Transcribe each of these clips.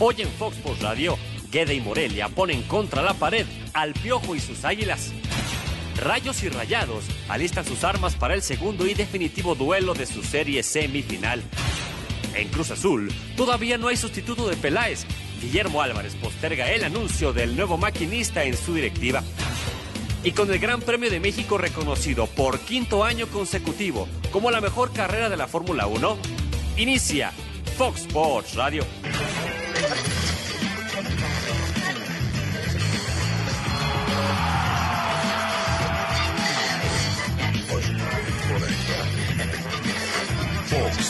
Hoy en Fox Sports Radio, Guede y Morelia ponen contra la pared al Piojo y sus águilas. Rayos y Rayados alistan sus armas para el segundo y definitivo duelo de su serie semifinal. En Cruz Azul, todavía no hay sustituto de Peláez. Guillermo Álvarez posterga el anuncio del nuevo maquinista en su directiva. Y con el Gran Premio de México reconocido por quinto año consecutivo como la mejor carrera de la Fórmula 1, inicia Fox Sports Radio.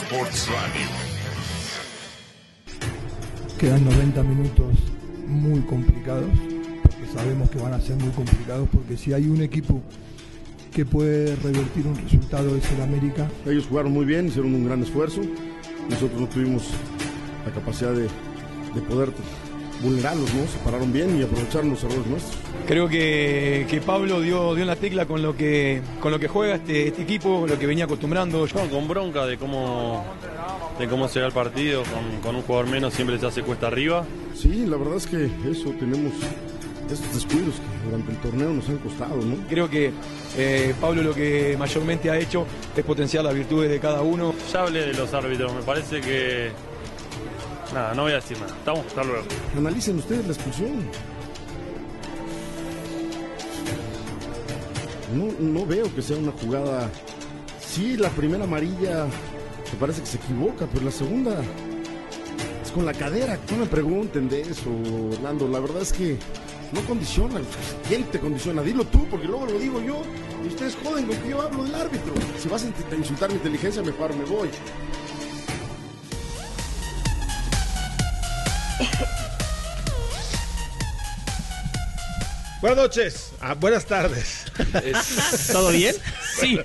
Sports Radio. Quedan 90 minutos muy complicados, porque sabemos que van a ser muy complicados, porque si hay un equipo que puede revertir un resultado es el América. Ellos jugaron muy bien, hicieron un gran esfuerzo. Nosotros no tuvimos la capacidad de, de poder vulnerarlos, ¿no? Se pararon bien y aprovecharon los errores nuestros. Creo que, que Pablo dio, dio en la tecla con lo que, con lo que juega este, este equipo, lo que venía acostumbrando. No, con bronca de cómo, de cómo se da el partido, con, con un jugador menos siempre se hace cuesta arriba. Sí, la verdad es que eso tenemos estos descuidos que durante el torneo nos han costado, ¿no? Creo que eh, Pablo lo que mayormente ha hecho es potenciar las virtudes de cada uno. Ya hablé de los árbitros, me parece que. Nada, no voy a decir nada. Estamos, hasta luego. Analicen ustedes la expulsión. No, no veo que sea una jugada. Sí, la primera amarilla me parece que se equivoca, pero la segunda es con la cadera. No me pregunten de eso, Orlando. La verdad es que no condiciona. ¿Quién te condiciona? Dilo tú, porque luego lo digo yo. Y ustedes joden con que yo hablo del árbitro. Si vas a insultar mi inteligencia, mejor me voy. Buenas noches, ah, buenas tardes. ¿Todo bien? Sí.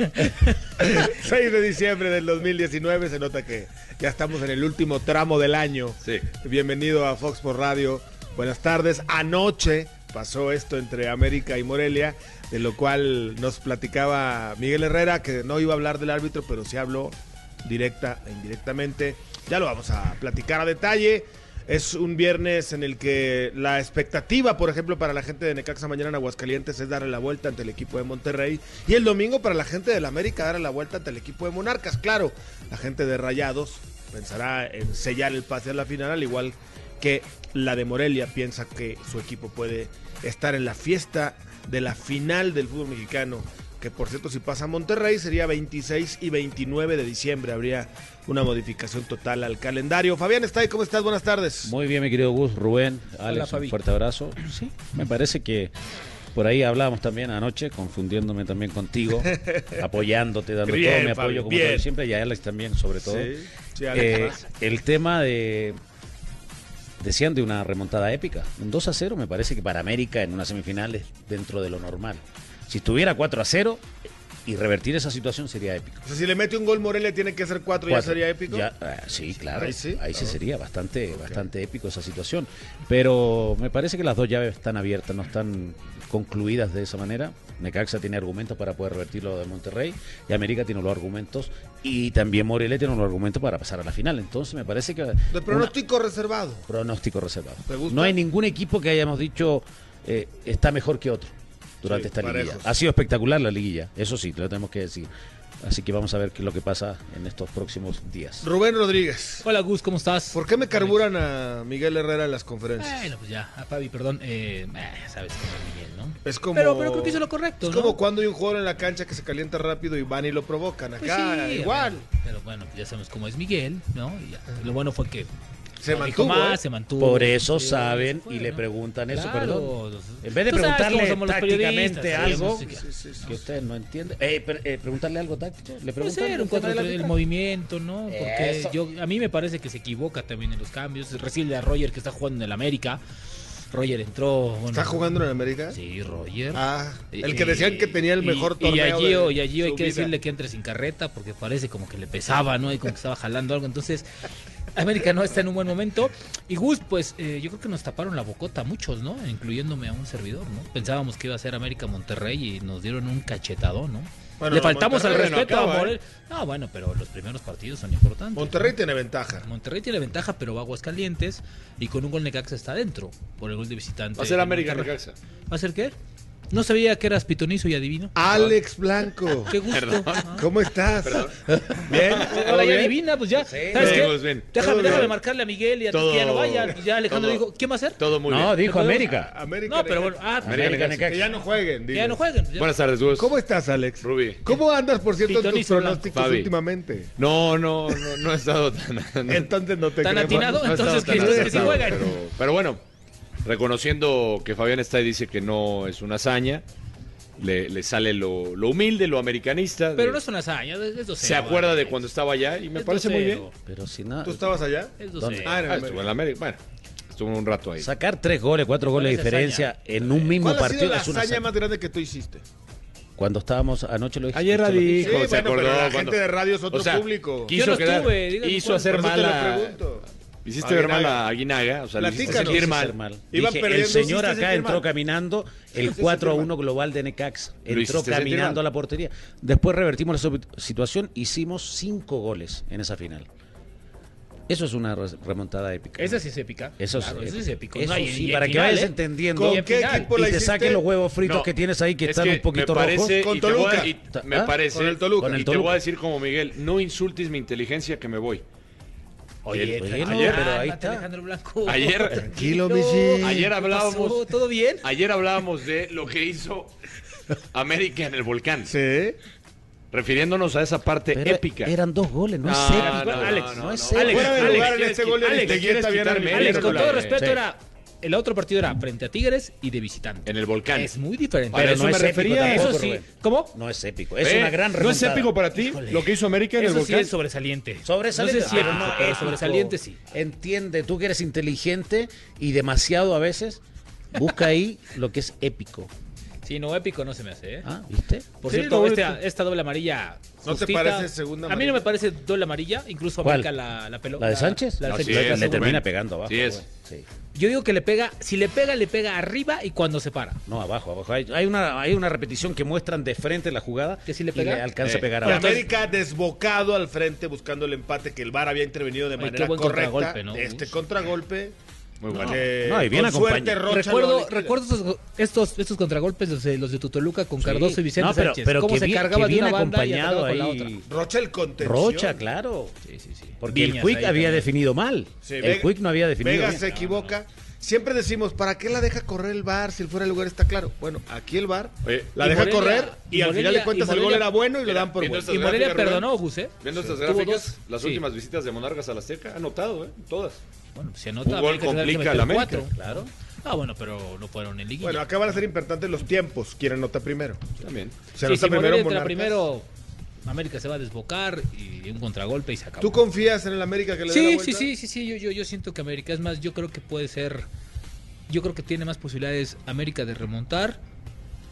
6 de diciembre del 2019, se nota que ya estamos en el último tramo del año. Sí. Bienvenido a Fox por Radio. Buenas tardes. Anoche pasó esto entre América y Morelia, de lo cual nos platicaba Miguel Herrera, que no iba a hablar del árbitro, pero sí habló directa e indirectamente. Ya lo vamos a platicar a detalle. Es un viernes en el que la expectativa, por ejemplo, para la gente de Necaxa mañana en Aguascalientes es darle la vuelta ante el equipo de Monterrey. Y el domingo para la gente del América darle la vuelta ante el equipo de Monarcas. Claro, la gente de Rayados pensará en sellar el pase a la final, al igual que la de Morelia piensa que su equipo puede estar en la fiesta de la final del fútbol mexicano que por cierto si pasa a Monterrey sería 26 y 29 de diciembre, habría una modificación total al calendario. Fabián está ahí, ¿cómo estás? Buenas tardes. Muy bien, mi querido Gus, Rubén, Alex, un fuerte abrazo. Sí, me parece que por ahí hablábamos también anoche, confundiéndome también contigo, apoyándote, dando Bien, todo mi Fabi, apoyo como todo siempre, y a Alex también, sobre todo. Sí, sí, Alex. Eh, el tema de. Decían de una remontada épica. Un 2 a 0 me parece que para América en una semifinal es dentro de lo normal. Si estuviera 4 a 0 y revertir esa situación sería épico. O sea, si le mete un gol Morelia tiene que ser cuatro, ya sería épico. Ya, ah, sí, claro. Ahí sí. Ahí sí sería bastante, bastante épico esa situación. Pero me parece que las dos llaves están abiertas, no están concluidas de esa manera. Necaxa tiene argumentos para poder revertir lo de Monterrey y América tiene los argumentos y también Morelia tiene los argumentos para pasar a la final. Entonces me parece que... De una- pronóstico reservado. pronóstico reservado. No hay ningún equipo que hayamos dicho eh, está mejor que otro durante Sí, esta liguilla. parejos. Ha sido espectacular la liguilla, eso sí, lo tenemos que decir. Así que vamos a ver qué es lo que pasa en estos próximos días. Rubén Rodríguez. Hola Gus, ¿cómo estás? ¿Por qué me carburan a Miguel Herrera en las conferencias? Bueno, pues ya, a Fabi, perdón. Eh, eh, sabes cómo es Miguel, ¿no? Es como... Pero, pero creo que hizo lo correcto, Es ¿no? como cuando hay un jugador en la cancha que se calienta rápido y van y lo provocan. Pues Acá, sí, igual. Pero, pero bueno, ya sabemos cómo es Miguel, ¿no? Y ya. Lo bueno fue que Se no dijo mantuvo, más, ¿eh? se mantuvo. Por eso Sí, saben fue, y le ¿no? preguntan eso, Claro. perdón. En vez de preguntarle tácticamente algo sí, sí, sí. que usted no entiende, eh, pre- eh, preguntarle algo táctico, le preguntan ser un el tema de la 4 el FIFA? movimiento, ¿no? Porque Eso. yo, a mí me parece que se equivoca también en los cambios. Recibe a Roger que está jugando en el América. Roger entró. bueno, ¿Está jugando en América? Sí, Roger. Ah, el que decían que tenía el mejor y, torneo a Gio, de y a Gio hay que vida. decirle que entre sin carreta porque parece como que le pesaba, ¿no? Y como que estaba jalando algo. Entonces, América no está en un buen momento. Y Gus, pues eh, yo creo que nos taparon la bocota muchos, ¿no? Incluyéndome a un servidor, ¿no? Pensábamos que iba a ser América Monterrey y nos dieron un cachetadón, ¿no? Bueno, Le faltamos al respeto no a ¿eh? No, bueno, pero los primeros partidos son importantes. Monterrey tiene ventaja. Monterrey tiene ventaja, pero va a Aguascalientes y con un gol Necaxa está adentro por el gol de visitante. Va a ser América Necaxa. ¿Va a ser qué? No sabía que eras pitonizo y adivino. Alex Blanco. Ah, qué gusto. Perdón. Ah. ¿Cómo estás? Perdón. Bien. Ahora ya adivina, pues ya. Sí. ¿Sabes qué? Déjame, déjame marcarle a Miguel y a Todo... que ya no vaya. Ya Alejandro dijo, ¿quién va a ser? Todo muy bien. No, dijo América. América. No, pero bueno. Ah, América, Que ya no jueguen. Ya no jueguen. Pues Buenas tardes, Gus. ¿Cómo estás, Alex? Ruby. ¿Cómo andas, por cierto, en tus pronósticos Fabi. últimamente? No, no, no, no he estado tan... Entonces no te ¿Tan atinado? Entonces que sí juegan. Pero bueno reconociendo que Fabián está y dice que no es una hazaña. Le, le sale lo, lo, humilde, lo americanista. Pero de, no es una hazaña, es doceo, Se acuerda de cuando estaba allá y me es parece muy bien. Pero si no, ¿Tú estabas allá? Es Ah, en, ah, América. en la América. Bueno, estuvo un rato ahí. Sacar tres goles, cuatro goles de diferencia hazaña? en un eh, mismo ¿Cuál partido. ¿Cuál ha sido la hazaña, hazaña más grande que tú hiciste? Cuando estábamos anoche lo dije. Ayer la dijo, sí, se bueno, acordó. Pero la cuando... gente de radio es otro o sea, público. Quiso, Yo no quedar, estuve, hizo hacer mala. Hiciste ver mal a Aguinaga, o sea, hiciste mal. mal. El señor acá entró caminando el hiciste 4 a sentir 1 global de Necax. Entró caminando a la portería. Después revertimos la situación, hicimos 5 goles en esa final. Eso es una remontada épica. Esa sí es épica. Eso Claro, sí es épica. Eso No, y- para que vayas entendiendo ¿Con y, te saquen los huevos fritos que tienes ahí que están un poquito me rojos. Toluca. y ¿Ah? me parece, y te voy a decir como Miguel, no insultes mi inteligencia que me voy. Oye, no, ayer, pero ahí está. Alejandro Blanco. Ayer, tranquilo, no, Ayer hablábamos. ¿Todo bien? Ayer hablábamos de lo que hizo América en el volcán. Sí. Refiriéndonos a esa parte pero épica. Eran dos goles, no, no es épico. Alex, no, es épico. Alex, Alex, Alex, Alex, con todo respeto, era el otro partido era frente a Tigres y de visitante. En el volcán. Es muy diferente. Eso no me refería. Épico, eso sí. ¿Cómo? No es épico. Es ¿Eh? una gran remontada. ¿No es épico para ti lo que hizo América en el volcán? Sí es sobresaliente. Sobresaliente. No sé si sobresaliente sí. Entiende, tú que eres inteligente y demasiado a veces, busca ahí lo que es épico. Sí, no, épico no se me hace, ¿eh? Ah, ¿viste? Por cierto, este- esta, doble amarilla. ¿No te parece segunda amarilla? A mí no me parece doble amarilla, incluso aplica la, pelota. ¿La de Sánchez? La, de le termina pegando abajo. Sí es. Sí. Yo digo que le pega, si le pega, le pega arriba y cuando se para. No, abajo, abajo. Hay, una, hay una repetición que muestran de frente la jugada. Que si le pega. Y alcanza a pegar abajo. América desbocado al frente buscando el empate que el VAR había intervenido de manera correcta. Este contragolpe. Muy bueno. Eh, no, y bien acompañado. Recuerdo, recuerdo estos, estos, contragolpes, los de, los de Tutoluca con. Cardoso y Vicente pero, Sánchez. ¿Cómo se cargaba bien de una acompañado banda y ahí. Con la otra. Rocha el contención. Rocha, claro. Sí, sí, sí. Porque el Quick había definido mal. El Quick no había definido Vega se equivoca. Siempre decimos, ¿para qué la deja correr el bar si el fuera el lugar está claro? Bueno, aquí el bar la deja correr y, al final de cuentas Morelia, el gol era bueno y lo dan por bueno. Y Morelia perdonó, José. Viendo estas gráficas, las últimas visitas de Monargas a la Azteca, anotado, ¿eh? Todas. Bueno, si anota. Un gol complica la América. Cuatro, claro. Ah, bueno, pero no fueron en liguilla. Bueno, acá van a ser importantes los tiempos. ¿Quién anota primero? También. Se sí, si primero, primero, América se va a desbocar y un contragolpe y se acabó. ¿Tú confías en el América que le sí, la vuelta? Sí, sí, sí, sí. Yo, yo, yo siento que América es más. Yo creo que puede ser. Yo creo que tiene más posibilidades América de remontar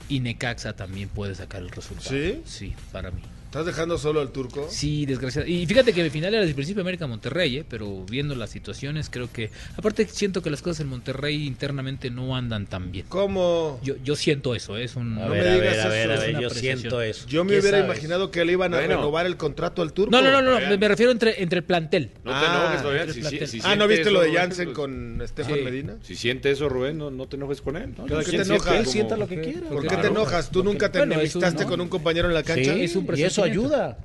y Necaxa también puede sacar el resultado. Sí. Sí, para mí. ¿Estás dejando solo al turco? Sí, desgraciado. Y fíjate que mi final era desde el principio América Monterrey, ¿eh? pero viendo las situaciones, creo que. Aparte, siento que las cosas en Monterrey internamente no andan tan bien. ¿Cómo? Yo, yo siento eso, ¿eh? es un. No me digas eso. Es yo siento eso. Yo me hubiera imaginado que le iban a bueno. renovar el contrato al turco. No, no, no, no, ¿Eh? me refiero entre, entre el plantel. No ah, te enojes, ah, Rubén. Ah, ¿no viste lo de Jansen pues, con Estefan. Medina? Si siente eso, Rubén, no, no te enojes con él. ¿Por qué te enojas? Él sienta lo que quiera. ¿Por qué te enojas? ¿Tú nunca te enemistado con un compañero en la cancha? es un proceso ayuda.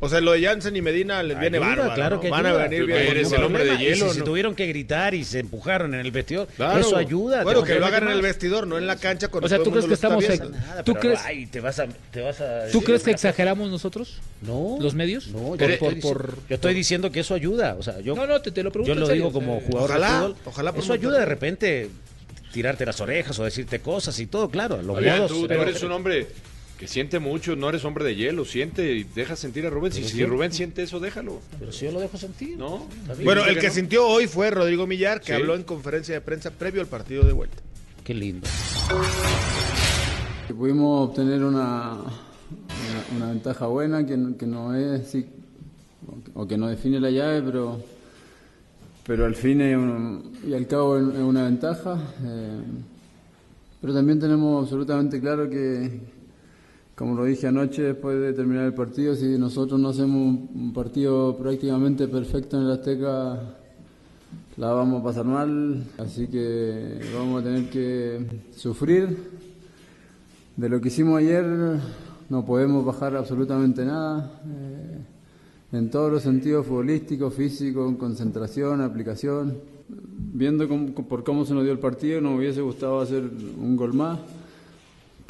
O sea, lo de Jansen y Medina les viene ayuda, bárbaro. Claro que. Van a venir bien. Eres el hombre de hielo. Si, ¿no? tuvieron que gritar y se empujaron en el vestidor, claro. eso ayuda. Bueno, que lo hagan en el vestidor, no en la cancha. Con o sea, ¿tú crees que estamos... Ex... Nada, ¿Tú crees... Ay, te vas a... Te vas a... ¿Tú crees que exageramos nosotros? No. ¿Los medios? No, yo, por, por, yo estoy diciendo que eso ayuda. O sea, yo... No, no, te, te lo pregunto Yo lo digo como jugador ojalá, de fútbol. Ojalá. Eso ayuda de repente tirarte las orejas o decirte cosas y todo, claro. Los modos, tú, tú eres un hombre que siente mucho, no eres hombre de hielo, siente y deja sentir a Rubén. Si, Rubén siente eso, déjalo. Pero si yo lo dejo sentir. No. Bueno, el que, sintió hoy fue Rodrigo Millar, que habló en conferencia de prensa previo al partido de vuelta. Qué lindo. Pudimos obtener una, una, ventaja buena que, que no es o que no define la llave, pero pero al fin y, y al cabo es una ventaja. Eh, pero también tenemos absolutamente claro que, como lo dije anoche después de terminar el partido, si nosotros no hacemos un partido prácticamente perfecto en el Azteca, la vamos a pasar mal, así que vamos a tener que sufrir. De lo que hicimos ayer no podemos bajar absolutamente nada, eh, en todos los sentidos futbolísticos, físicos, concentración, aplicación. Viendo por cómo se nos dio el partido, nos hubiese gustado hacer un gol más.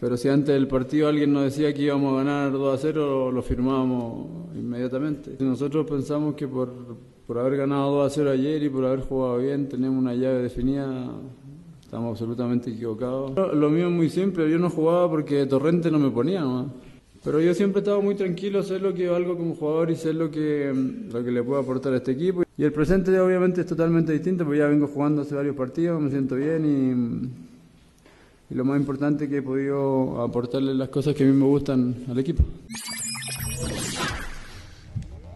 Pero si antes del partido alguien nos decía que íbamos a ganar 2 a 0, lo firmábamos inmediatamente. Nosotros pensamos que por, por haber ganado 2 a 0 ayer y por haber jugado bien, tenemos una llave definida, estamos absolutamente equivocados. Lo mío es muy simple, yo no jugaba porque Torrente no me ponía ¿no? Pero yo siempre he estado muy tranquilo, sé lo que valgo como jugador y sé lo que, lo que le puedo aportar a este equipo. Y el presente obviamente es totalmente distinto, porque ya vengo jugando hace varios partidos, me siento bien y y lo más importante que he podido aportarle las cosas que a mí me gustan al equipo.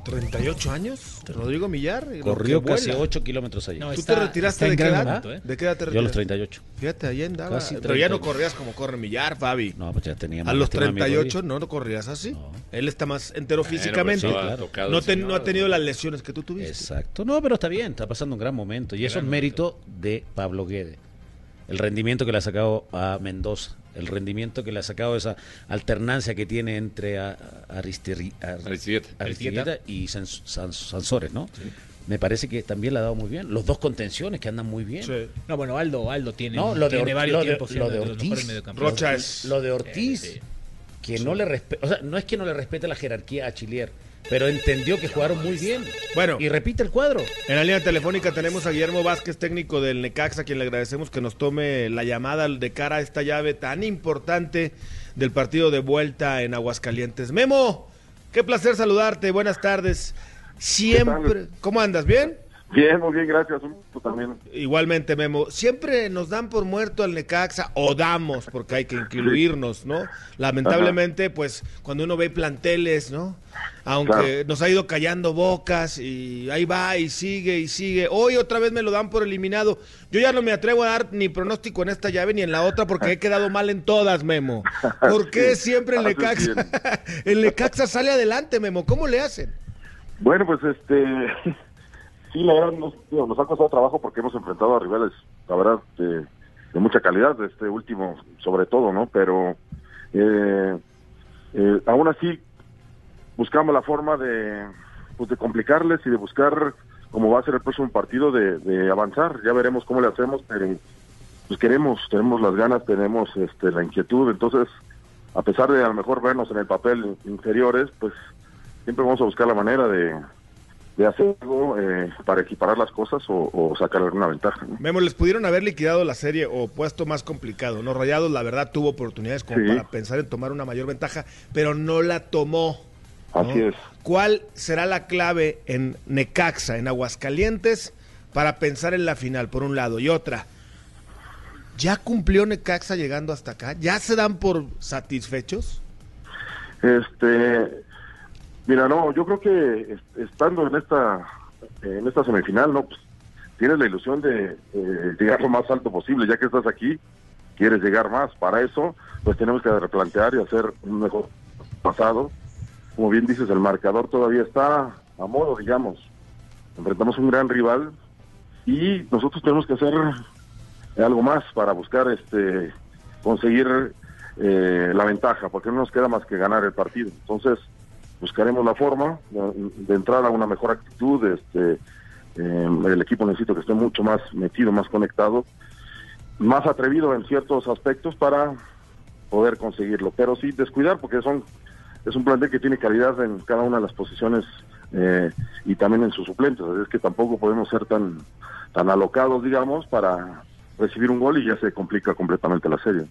38 años, Rodrigo Millar. Corrió casi 8 kilómetros allí. ¿Tú te retiraste de qué edad? ¿eh? ¿De qué edad te retiraste? Yo a los 38. Fíjate, ahí andaba. Pero ya no corrías como corre Millar, Fabi. No, pues ya tenía A los 38 no, no corrías así. Él está más entero físicamente. Pues, no, no, ha tenido las lesiones que tú tuviste. Exacto. No, pero está bien, está pasando un gran momento. Y eso es mérito de Pablo Guede el rendimiento que le ha sacado a Mendoza, el rendimiento que le ha sacado esa alternancia que tiene entre Aristieta y Sansores, ¿no? Me parece que también le ha dado muy bien. Los dos contenciones que andan muy bien. No, bueno, Aldo, Aldo tiene, no, lo tiene de, varios lo de, lo de Ortiz, Rocha es... Lo de Ortiz, que no le respeta, o sea, no es que no le respete la jerarquía a Chilier, pero entendió que jugaron muy bien. Bueno, y repite el cuadro. En la línea telefónica tenemos a Guillermo Vázquez, técnico del Necaxa, a quien le agradecemos que nos tome la llamada de cara a esta llave tan importante del partido de vuelta en Aguascalientes. Memo, qué placer saludarte, buenas tardes. Siempre, ¿cómo andas? ¿Bien? Bien, muy bien, gracias. Tú también. Igualmente, Memo. Siempre nos dan por muerto al Necaxa, o damos, porque hay que incluirnos, ¿no? Lamentablemente, pues, cuando uno ve planteles, ¿no? Aunque nos ha ido callando bocas y ahí va y sigue y sigue. Hoy otra vez me lo dan por eliminado. Yo ya no me atrevo a dar ni pronóstico en esta llave ni en la otra porque he quedado mal en todas, Memo. ¿Por qué siempre el Necaxa, el Necaxa sale adelante, Memo? ¿Cómo le hacen? Bueno, pues este sí, la verdad nos, nos ha costado trabajo porque hemos enfrentado a rivales, la verdad, de, mucha calidad, de este último sobre todo, ¿no? Pero eh, eh, aún así buscamos la forma de, pues, de complicarles y de buscar cómo va a ser el próximo partido de, avanzar. Ya veremos cómo le hacemos, pero pues queremos, tenemos las ganas, tenemos este, la inquietud, entonces a pesar de a lo mejor vernos en el papel inferiores, pues siempre vamos a buscar la manera de, de hacer algo eh, para equiparar las cosas o, sacar alguna ventaja. Memo, les pudieron haber liquidado la serie o puesto más complicado, ¿no? Rayados, la verdad, tuvo oportunidades como para pensar en tomar una mayor ventaja, pero no la tomó. Así es. ¿Cuál será la clave en Necaxa, en Aguascalientes, para pensar en la final, por un lado? Y otra, ¿ya cumplió Necaxa llegando hasta acá? ¿Ya se dan por satisfechos? Este, Mira, no, yo creo que estando en esta en esta semifinal, no, pues, tienes la ilusión de llegar lo más alto posible, ya que estás aquí, quieres llegar más. Para eso, pues tenemos que replantear y hacer un mejor pasado. Como bien dices, el marcador todavía está a modo, digamos. Enfrentamos un gran rival y nosotros tenemos que hacer algo más para buscar este conseguir eh, la ventaja, porque no nos queda más que ganar el partido. Entonces, buscaremos la forma de, entrar a una mejor actitud. Este, em, el equipo necesita que esté mucho más metido, más conectado, más atrevido en ciertos aspectos para poder conseguirlo. Pero sí descuidar, porque son es un plantel que tiene calidad en cada una de las posiciones eh, y también en sus suplentes. Es que tampoco podemos ser tan, tan alocados, digamos, para recibir un gol y ya se complica completamente la serie.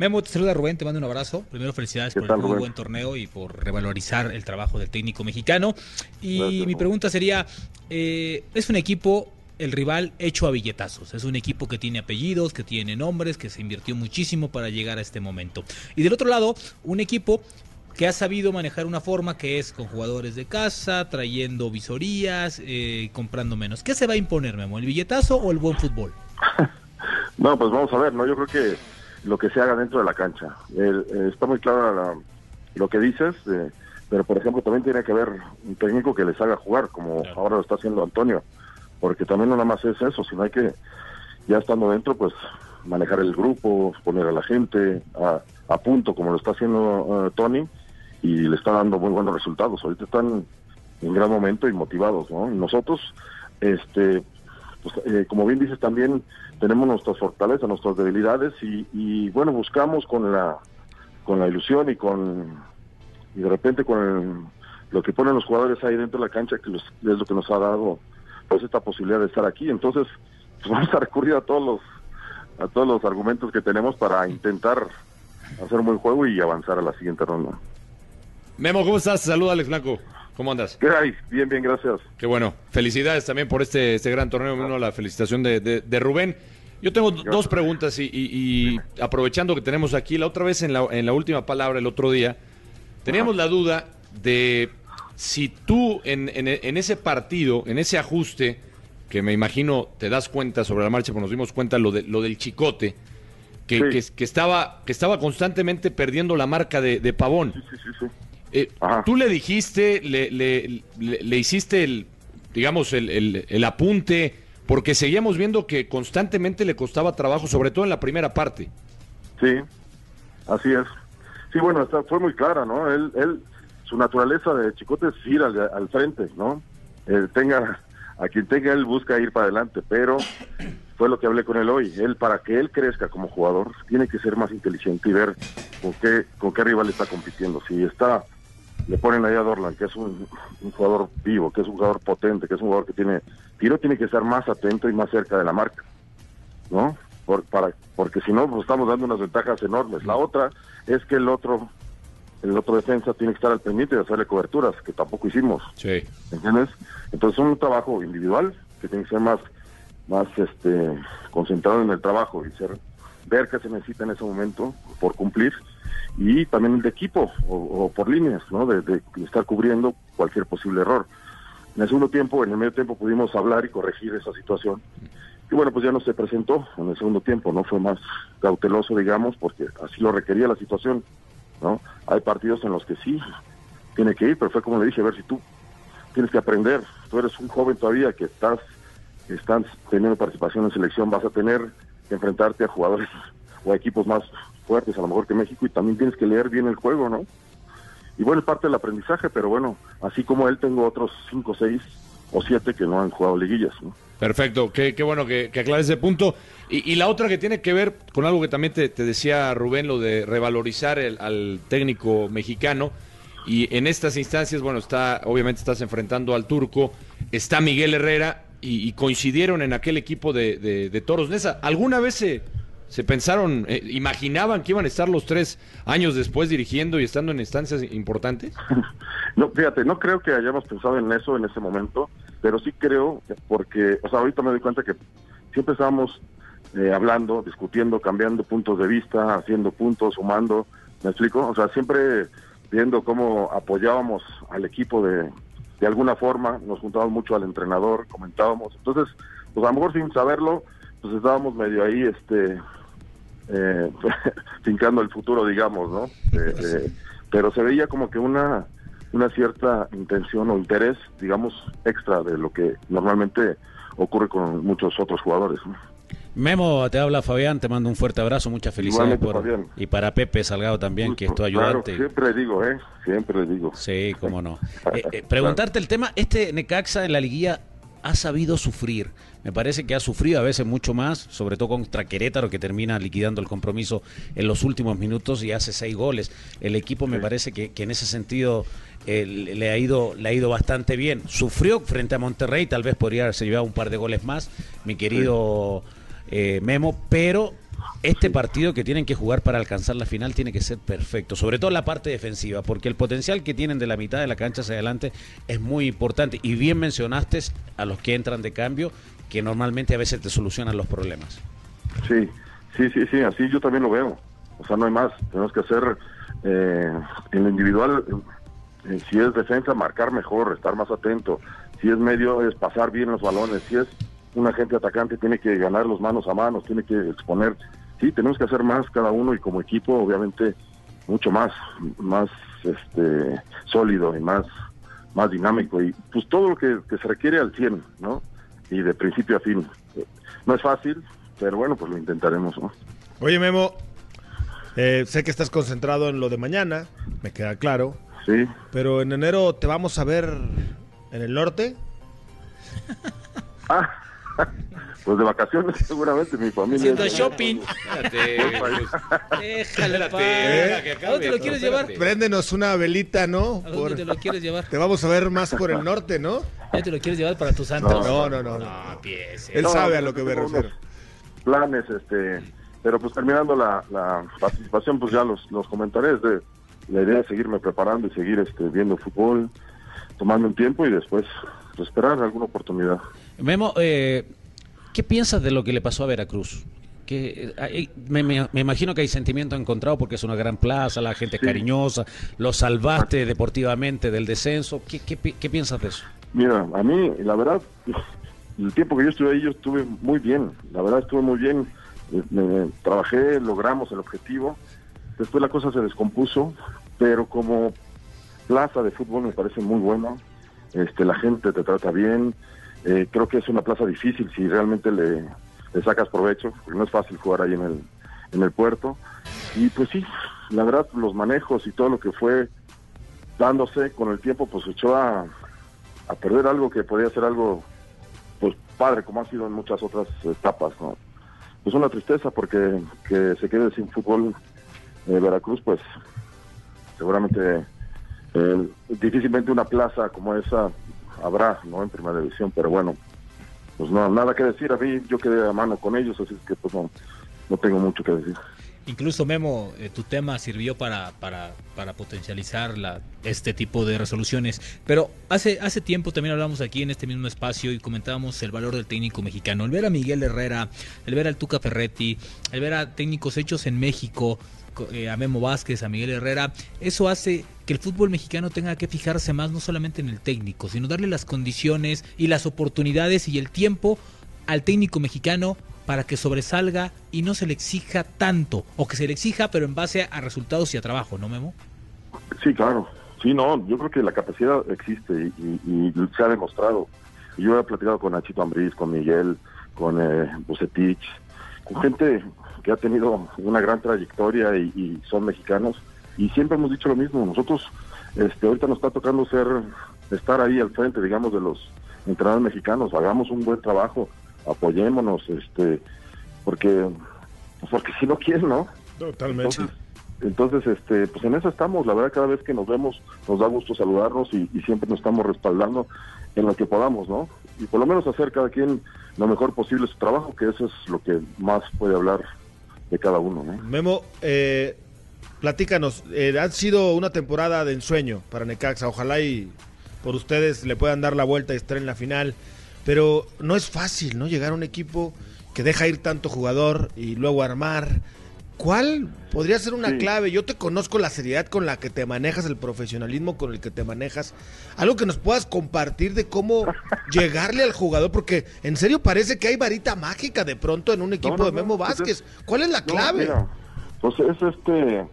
Memo, te saluda Rubén, te mando un abrazo. Primero, felicidades por el muy buen torneo y por revalorizar el trabajo del técnico mexicano. Y mi pregunta sería, eh, es un equipo el rival hecho a billetazos. Es un equipo que tiene apellidos, que tiene nombres, que se invirtió muchísimo para llegar a este momento. Y del otro lado, un equipo que ha sabido manejar una forma que es con jugadores de casa, trayendo visorías, eh, comprando menos. ¿Qué se va a imponer, Memo? ¿El billetazo o el buen fútbol? no, pues vamos a ver, ¿no? Yo creo que lo que se haga dentro de la cancha. Eh, está muy clara lo que dices, eh, pero por ejemplo también tiene que haber un técnico que les haga jugar, como ahora lo está haciendo Antonio, porque también no nada más es eso, sino hay que, ya estando dentro, pues manejar el grupo, poner a la gente a, a punto, como lo está haciendo eh, Tony, y le está dando muy buenos resultados. Ahorita están en gran momento y motivados, ¿no? Y nosotros, este, pues, eh, como bien dices, también tenemos nuestras fortalezas, nuestras debilidades y, bueno, buscamos con la con la ilusión y con y de repente con lo que ponen los jugadores ahí dentro de la cancha que es lo que nos ha dado pues esta posibilidad de estar aquí. Entonces, pues vamos a recurrir a todos los a todos los argumentos que tenemos para intentar hacer un buen juego y avanzar a la siguiente ronda. Memo, ¿cómo estás? Saluda Alex Blanco. ¿Cómo andas? ¿Qué hay? Bien, bien, gracias. Qué bueno. Felicidades también por este, este gran torneo. Bueno, la felicitación de, de, de Rubén. Yo tengo gracias. dos preguntas y, y, y, aprovechando que tenemos aquí, la otra vez en la, en la última palabra, el otro día, teníamos Ajá. la duda de si tú en, en, en, ese partido, en ese ajuste, que me imagino te das cuenta sobre la marcha, porque nos dimos cuenta lo, de, lo del chicote, que, sí. que, que, estaba, que estaba constantemente perdiendo la marca de, de Pavón. Sí, sí, sí, eh, tú le dijiste, le, le, le, le hiciste el, digamos, el, el, el, apunte, porque seguíamos viendo que constantemente le costaba trabajo, sobre todo en la primera parte. Sí, así es. Sí, bueno, está, fue muy clara, ¿no? Él, él, su naturaleza de chicote es ir al, al frente, ¿no? Eh, tenga, a quien tenga él busca ir para adelante, pero fue lo que hablé con él hoy. Él, para que él crezca como jugador, tiene que ser más inteligente y ver con qué, con qué rival está compitiendo. Si está le ponen ahí a Dorlan, que es un, un, jugador vivo, que es un jugador potente, que es un jugador que tiene tiro, tiene que estar más atento y más cerca de la marca, ¿no? Por, para, porque si no, pues estamos dando unas ventajas enormes. La otra es que el otro el otro defensa tiene que estar al pendiente de hacerle coberturas, que tampoco hicimos. Sí. ¿Entiendes? Entonces es un trabajo individual que tiene que ser más, más este concentrado en el trabajo y ser ver qué se necesita en ese momento por cumplir y también el de equipo o, por líneas, ¿no? De, de, estar cubriendo cualquier posible error. En el segundo tiempo, en el medio tiempo pudimos hablar y corregir esa situación. Y bueno, pues ya no se presentó en el segundo tiempo, ¿no? Fue más cauteloso, digamos, porque así lo requería la situación, ¿no? Hay partidos en los que sí tiene que ir, pero fue como le dije, a ver si tú tienes que aprender. Tú eres un joven todavía que estás, estás teniendo participación en selección, vas a tener que enfrentarte a jugadores o a equipos más fuertes a lo mejor que México y también tienes que leer bien el juego, ¿no? Y bueno, es parte del aprendizaje, pero bueno, así como él tengo otros cinco, seis o siete que no han jugado liguillas, ¿no? Perfecto, qué, qué bueno que, que aclares ese punto. Y, la otra que tiene que ver con algo que también te, decía Rubén, lo de revalorizar el, al técnico mexicano. Y en estas instancias, bueno, está, obviamente estás enfrentando al turco, está Miguel Herrera y, coincidieron en aquel equipo de, de, de Toros Nesa. ¿Alguna vez se, se pensaron, eh, imaginaban que iban a estar los tres años después dirigiendo y estando en instancias importantes? No, fíjate, no creo que hayamos pensado en eso en ese momento, pero sí creo, que porque, o sea, ahorita me doy cuenta que siempre estábamos eh, hablando, discutiendo, cambiando puntos de vista, haciendo puntos, sumando, ¿me explico? O sea, siempre viendo cómo apoyábamos al equipo de, de alguna forma, nos juntábamos mucho al entrenador, comentábamos, entonces, pues a lo mejor sin saberlo, pues estábamos medio ahí, este, eh, fincando el futuro, digamos, ¿no? Eh, eh, pero se veía como que una, una cierta intención o interés, digamos, extra de lo que normalmente ocurre con muchos otros jugadores. ¿no? Memo, te habla Fabián, te mando un fuerte abrazo, muchas felicidades por, y para Pepe Salgado también, Justo, que es tu ayudante. Claro, siempre digo, ¿eh? Siempre digo. Sí, cómo no. eh, preguntarte el tema, este Necaxa en la liguilla ha sabido sufrir. Me parece que ha sufrido a veces mucho más, sobre todo contra Querétaro, que termina liquidando el compromiso en los últimos minutos y hace seis goles. El equipo me parece que, que en ese sentido eh, le, ha ido, le ha ido bastante bien. Sufrió frente a Monterrey, tal vez podría haberse llevado un par de goles más, mi querido eh, Memo, pero este partido que tienen que jugar para alcanzar la final tiene que ser perfecto, sobre todo la parte defensiva, porque el potencial que tienen de la mitad de la cancha hacia adelante es muy importante. Y bien mencionaste a los que entran de cambio, que normalmente a veces te solucionan los problemas. Sí, sí, sí, sí, así yo también lo veo. O sea, no hay más. Tenemos que hacer eh, en lo individual, eh, si es defensa, marcar mejor, estar más atento. Si es medio, es pasar bien los balones. Si es un agente atacante, tiene que ganar los manos a manos, tiene que exponer sí, tenemos que hacer más cada uno y como equipo, obviamente, mucho más, más este sólido y más más dinámico y pues todo lo que, se requiere al 100, ¿no? Y de principio a fin. No es fácil, pero bueno, pues lo intentaremos, ¿no? Oye, Memo, eh, sé que estás concentrado en lo de mañana, me queda claro. Sí. Pero en enero te vamos a ver en el norte. ah, pues de vacaciones seguramente mi familia. Haciendo shopping. Déjale, ¿Eh? ¿A dónde lo quieres llevar? Préndenos una velita, ¿no? ¿A dónde te lo quieres llevar? Te vamos a ver más por el norte, ¿no? ¿Ya te lo quieres llevar para tu santo? No, no, no. no, no. Él sabe a lo que me refiero. Planes, este... Pero pues terminando la, la participación, pues ya los, los comentaré. de la idea es seguirme preparando y seguir este, viendo fútbol, tomando un tiempo y después pues, esperar alguna oportunidad. Memo, eh, ¿Qué piensas de lo que le pasó a Veracruz? Que, eh, me, imagino que hay sentimiento encontrado porque es una gran plaza, la gente cariñosa, lo salvaste deportivamente del descenso. ¿Qué, qué, piensas de eso? Mira, a mí, la verdad, el tiempo que yo estuve ahí, yo estuve muy bien. La verdad, estuve muy bien. Eh, trabajé, logramos el objetivo. Después la cosa se descompuso, pero como plaza de fútbol me parece muy buena. Este, la gente te trata bien, eh, creo que es una plaza difícil si realmente le, sacas provecho, porque no es fácil jugar ahí en el, en el puerto. Y pues sí, la verdad, los manejos y todo lo que fue dándose con el tiempo, pues echó a, a perder algo que podía ser algo pues padre, como ha sido en muchas otras etapas. ¿no? Pues una tristeza porque que se quede sin fútbol eh, Veracruz, pues seguramente eh, difícilmente una plaza como esa habrá, ¿no? En primera división, pero bueno, pues no, nada que decir. A mí yo quedé a mano con ellos, así que pues no, no tengo mucho que decir. Incluso Memo, eh, tu tema sirvió para, para, para potencializar la, este tipo de resoluciones, pero hace, hace tiempo también hablamos aquí en este mismo espacio y comentábamos el valor del técnico mexicano. El ver a Miguel Herrera, el ver al Tuca Ferretti, el ver a técnicos hechos en México, eh, a Memo Vázquez, a Miguel Herrera, eso hace que el fútbol mexicano tenga que fijarse más no solamente en el técnico, sino darle las condiciones y las oportunidades y el tiempo al técnico mexicano para que sobresalga y no se le exija tanto, o que se le exija pero en base a resultados y a trabajo, ¿no, Memo? Sí, claro. Sí, no, yo creo que la capacidad existe y, se ha demostrado. Yo he platicado con Nachito Ambriz, con Miguel, con eh, Bucetich, con gente que ha tenido una gran trayectoria y, son mexicanos y siempre hemos dicho lo mismo nosotros este ahorita nos está tocando ser estar ahí al frente digamos de los entrenadores mexicanos hagamos un buen trabajo apoyémonos este porque porque si no quieren no totalmente. Entonces, este pues en eso estamos. La verdad cada vez que nos vemos nos da gusto saludarnos y, siempre nos estamos respaldando en lo que podamos no y por lo menos hacer cada quien lo mejor posible su trabajo que eso es lo que más puede hablar de cada uno. ¿no? Memo, eh, platícanos, eh, ha sido una temporada de ensueño para Necaxa, ojalá y por ustedes le puedan dar la vuelta y estar en la final, pero no es fácil, ¿no? Llegar a un equipo que deja ir tanto jugador y luego armar. ¿Cuál podría ser una clave? Yo te conozco la seriedad con la que te manejas, el profesionalismo con el que te manejas. Algo que nos puedas compartir de cómo llegarle al jugador, porque en serio parece que hay varita mágica de pronto en un equipo de Memo pues Vázquez. ¿Cuál es la clave? pues es este,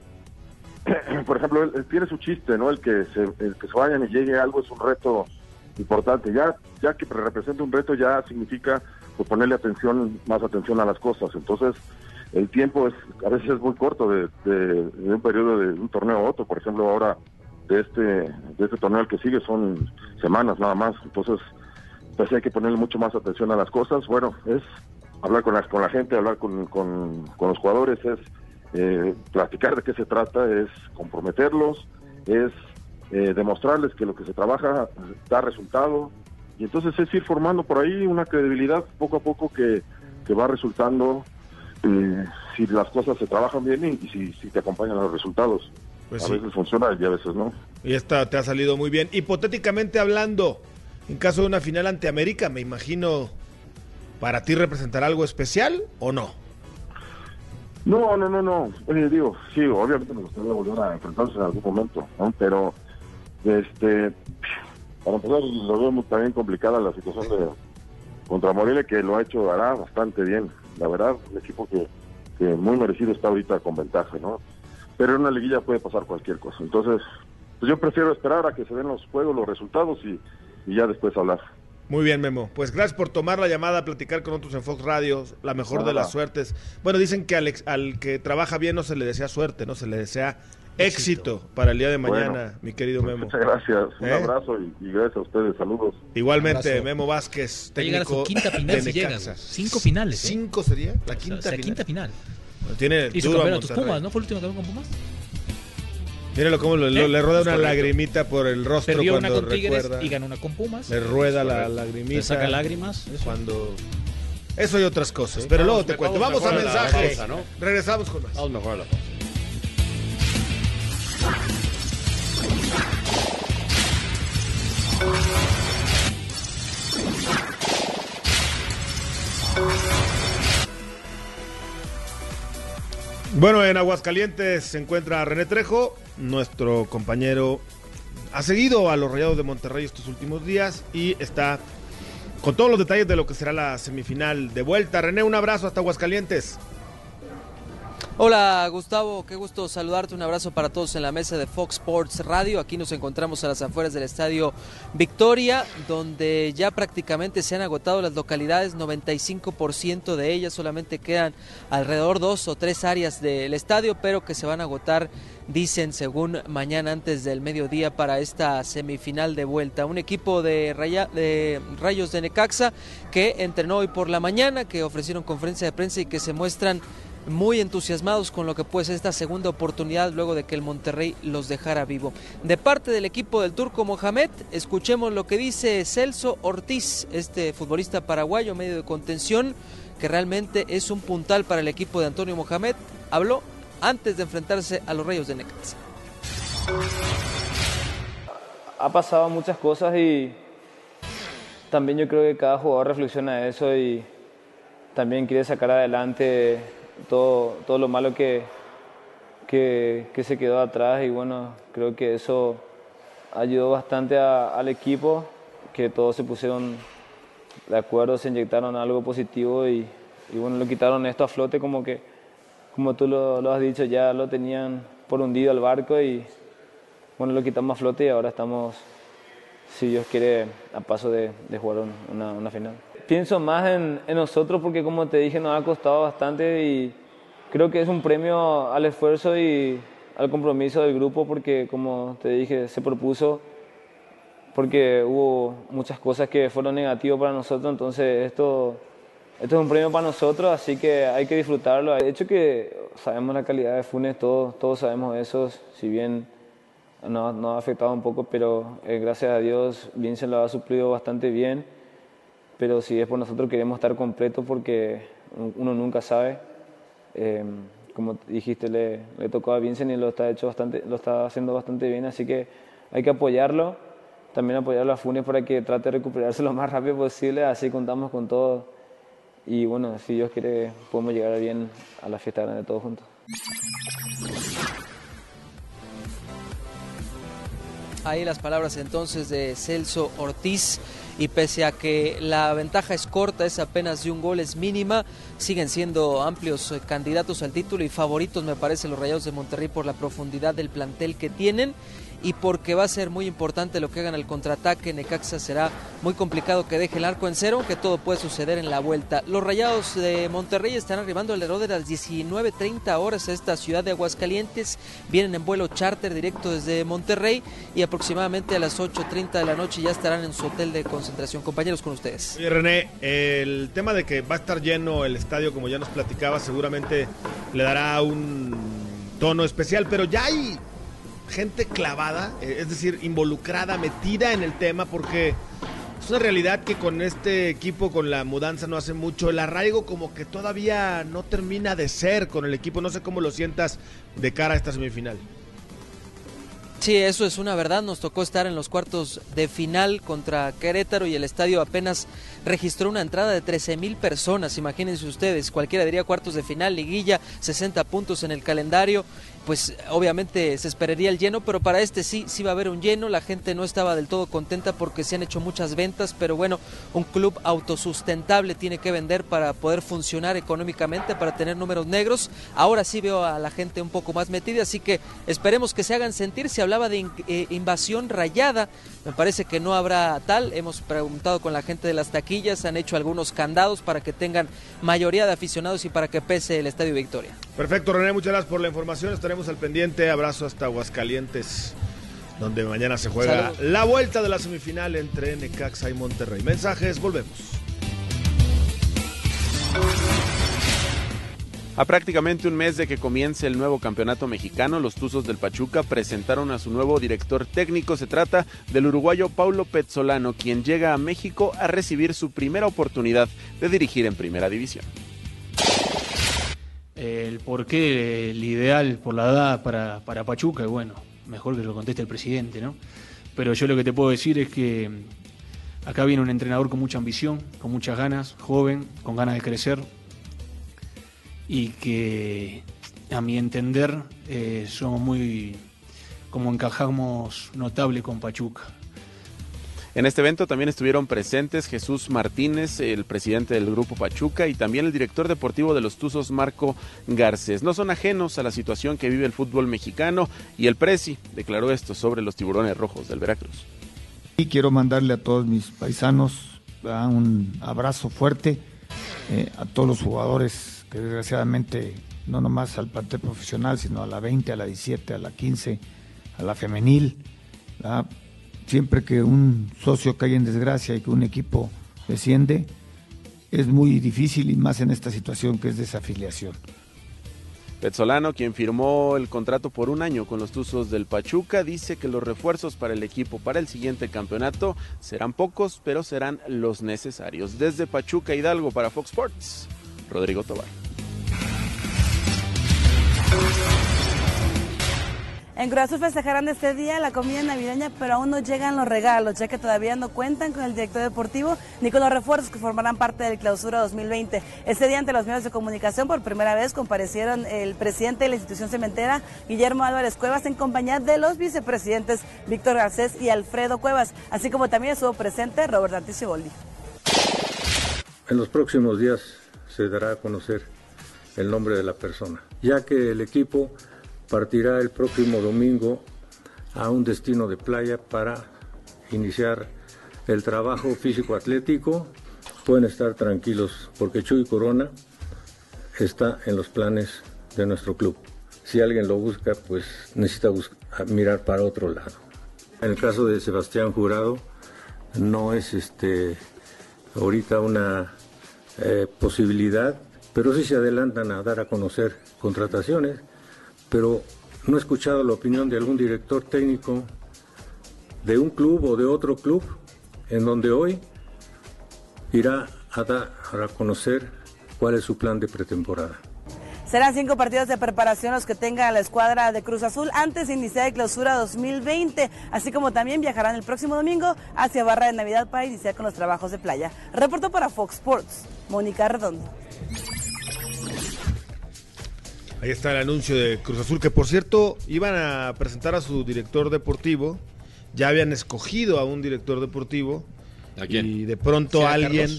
por ejemplo, él, tiene su chiste, ¿no? El que se, el que se vayan y llegue algo es un reto importante. Ya, ya que representa un reto ya significa pues, ponerle atención, más atención a las cosas. Entonces el tiempo es a veces es muy corto de, un periodo de un torneo a otro. Por ejemplo, ahora de este de este torneo al que sigue son semanas nada más. Entonces, pues hay que ponerle mucho más atención a las cosas. Bueno, es hablar con la, con la gente, hablar con, con, los jugadores, es eh, platicar de qué se trata, es comprometerlos, es eh, demostrarles que lo que se trabaja da resultado. Y entonces es ir formando por ahí una credibilidad poco a poco que, que va resultando eh, si las cosas se trabajan bien y, si, te acompañan los resultados. Pues a veces funciona y a veces no. Y esta te ha salido muy bien. Hipotéticamente hablando, en caso de una final ante América, me imagino, ¿para ti representará algo especial o no? No, no, no, no. digo, sí, obviamente me gustaría volver a enfrentarse en algún momento, Pero, este, para empezar, lo veo también complicada la situación de contra Morelia, que lo ha hecho, hará bastante bien la verdad, un equipo que, muy merecido está ahorita con ventaja, ¿no? Pero en una liguilla puede pasar cualquier cosa. Entonces, pues yo prefiero esperar a que se den los juegos, los resultados y, y ya después hablar. Muy bien, Memo. Pues gracias por tomar la llamada, platicar con otros en Fox Radio. La mejor de las suertes. Bueno, dicen que al, al, que trabaja bien no se le desea suerte, no se le desea éxito, para el día de mañana, mi querido Memo. Muchas gracias. Un ¿Eh? abrazo y, gracias a ustedes. Saludos. Igualmente, Memo Vázquez, técnico a su quinta final si llegas. Cinco finales. ¿eh? ¿Cinco sería? La quinta, o sea, final. quinta final. tiene Hizo campeón a tus Pumas, ¿no? ¿Fue el último campeón con Pumas? Míralo cómo le, ¿Eh? le rueda una lagrimita por el rostro Perdió cuando una con Tigres recuerda. y ganó una con Pumas. Le rueda la lagrimita. Le saca lágrimas. Eso. Cuando... Eso y otras cosas. Sí, pero vamos, luego te cuento. Vamos, a mensajes. Regresamos con más. Vamos mejor a la pausa. Bueno, en Aguascalientes se encuentra René Trejo, nuestro compañero. Ha seguido a los Rayados de Monterrey estos últimos días y está con todos los detalles de lo que será la semifinal de vuelta. René, un abrazo hasta Aguascalientes. Hola Gustavo, qué gusto saludarte, un abrazo para todos en la mesa de Fox Sports Radio. Aquí nos encontramos a las afueras del Estadio Victoria, donde ya prácticamente se han agotado las localidades, 95% de ellas, solamente quedan alrededor dos o tres áreas del estadio, pero que se van a agotar, dicen, según mañana antes del mediodía para esta semifinal de vuelta. Un equipo de, de Rayos de Necaxa que entrenó hoy por la mañana, que ofrecieron conferencia de prensa y que se muestran muy entusiasmados con lo que puede ser esta segunda oportunidad luego de que el Monterrey los dejara vivo. De parte del equipo del Turco Mohamed, escuchemos lo que dice Celso Ortiz, este futbolista paraguayo medio de contención, que realmente es un puntal para el equipo de Antonio Mohamed. Habló antes de enfrentarse a los Rayos de Necaxa. Ha pasado muchas cosas y también yo creo que cada jugador reflexiona eso y también quiere sacar adelante todo, todo lo malo que, que, se quedó atrás y bueno, creo que eso ayudó bastante al equipo, que todos se pusieron de acuerdo, se inyectaron algo positivo y, y bueno, lo quitaron esto a flote como que, como tú lo, has dicho, ya lo tenían por hundido al barco y bueno, lo quitamos a flote y ahora estamos, si Dios quiere, a paso de, jugar una final pienso más en, nosotros porque como te dije nos ha costado bastante y creo que es un premio al esfuerzo y al compromiso del grupo porque como te dije se propuso porque hubo muchas cosas que fueron negativas para nosotros. Entonces esto esto es un premio para nosotros así que hay que disfrutarlo. De hecho que sabemos la calidad de Funes todos todos sabemos eso si bien nos, ha afectado un poco pero eh, gracias a Dios se lo ha suplido bastante bien pero si es por nosotros queremos estar completos porque uno nunca sabe. Eh, como dijiste, le, le, tocó a Vincent y lo está, hecho bastante, lo está haciendo bastante bien, así que hay que apoyarlo. También apoyarlo a Funes para que trate de recuperarse lo más rápido posible, así contamos con todo. Y bueno, si Dios quiere, podemos llegar bien a la fiesta grande todos juntos. Ahí las palabras entonces de Celso Ortiz y pese a que la ventaja es corta, es apenas de un gol, es mínima, siguen siendo amplios eh, candidatos al título y favoritos me parece los Rayados de Monterrey por la profundidad del plantel que tienen y porque va a ser muy importante lo que hagan el contraataque. Necaxa será muy complicado que deje el arco en cero, aunque todo puede suceder en la vuelta. Los Rayados de Monterrey están arribando alrededor de las 19.30 horas a esta ciudad de Aguascalientes. Vienen en vuelo charter directo desde Monterrey y aproximadamente a las 8.30 de la noche ya estarán en su hotel de concentración. Compañeros, con ustedes. René, el tema de que va a estar lleno el estadio, como ya nos platicaba, seguramente le dará un tono especial, pero ya hay gente clavada, eh, es decir, involucrada, metida en el tema, porque es una realidad que con este equipo, con la mudanza no hace mucho, el arraigo como que todavía no termina de ser con el equipo, no sé cómo lo sientas de cara a esta semifinal. Sí, eso es una verdad. Nos tocó estar en los cuartos de final contra Querétaro y el estadio apenas registró una entrada de 13 mil personas. Imagínense ustedes, cualquiera diría cuartos de final, liguilla, 60 puntos en el calendario pues obviamente se esperaría el lleno, pero para este sí, sí va a haber un lleno, la gente no estaba del todo contenta porque se han hecho muchas ventas, pero bueno, un club autosustentable tiene que vender para poder funcionar económicamente, para tener números negros. Ahora sí veo a la gente un poco más metida, así que esperemos que se hagan sentir, se hablaba de eh, invasión rayada. Me parece que no habrá tal. Hemos preguntado con la gente de las taquillas, han hecho algunos candados para que tengan mayoría de aficionados y para que pese el Estadio Victoria. Perfecto, René, muchas gracias por la información. Estaremos al pendiente. Abrazo hasta Aguascalientes, donde mañana se juega la vuelta de la semifinal entre Necaxa y Monterrey. Mensajes, volvemos. A prácticamente un mes de que comience el nuevo campeonato mexicano, los Tuzos del Pachuca presentaron a su nuevo director técnico. Se trata del uruguayo Paulo Pezzolano, quien llega a México a recibir su primera oportunidad de dirigir en Primera División. El por qué, el ideal por la edad para, para Pachuca, bueno, mejor que lo conteste el presidente, ¿no? Pero yo lo que te puedo decir es que acá viene un entrenador con mucha ambición, con muchas ganas, joven, con ganas de crecer, y que a mi entender eh, somos muy como encajamos notable con Pachuca. En este evento también estuvieron presentes Jesús Martínez, el presidente del Grupo Pachuca, y también el director deportivo de los Tuzos, Marco Garcés. No son ajenos a la situación que vive el fútbol mexicano y el Presi declaró esto sobre los tiburones rojos del Veracruz. Y quiero mandarle a todos mis paisanos un abrazo fuerte, eh, a todos los jugadores que desgraciadamente no nomás al plantel profesional, sino a la 20, a la 17, a la 15, a la femenil. Siempre que un socio cae en desgracia y que un equipo desciende, es muy difícil y más en esta situación que es desafiliación. Petzolano, quien firmó el contrato por un año con los Tuzos del Pachuca, dice que los refuerzos para el equipo para el siguiente campeonato serán pocos, pero serán los necesarios. Desde Pachuca Hidalgo para Fox Sports. Rodrigo Tobar. En Cruz Azul festejarán este día la comida navideña, pero aún no llegan los regalos, ya que todavía no cuentan con el director deportivo ni con los refuerzos que formarán parte del clausura 2020. Este día ante los medios de comunicación por primera vez comparecieron el presidente de la institución cementera, Guillermo Álvarez Cuevas, en compañía de los vicepresidentes Víctor Garcés y Alfredo Cuevas, así como también estuvo presente Robert Anticiboldi. En los próximos días se dará a conocer el nombre de la persona, ya que el equipo partirá el próximo domingo a un destino de playa para iniciar el trabajo físico-atlético. Pueden estar tranquilos porque Chuy Corona está en los planes de nuestro club. Si alguien lo busca, pues necesita mirar para otro lado. En el caso de Sebastián Jurado, no es este ahorita una eh, posibilidad, pero sí se adelantan a dar a conocer contrataciones, pero no he escuchado la opinión de algún director técnico de un club o de otro club en donde hoy irá a dar a conocer cuál es su plan de pretemporada. Serán cinco partidos de preparación los que tenga la escuadra de Cruz Azul antes de iniciar el clausura 2020, así como también viajarán el próximo domingo hacia Barra de Navidad para iniciar con los trabajos de playa. Reporto para Fox Sports, Mónica Redondo. Ahí está el anuncio de Cruz Azul, que por cierto iban a presentar a su director deportivo. Ya habían escogido a un director deportivo. ¿A quién? Y de pronto alguien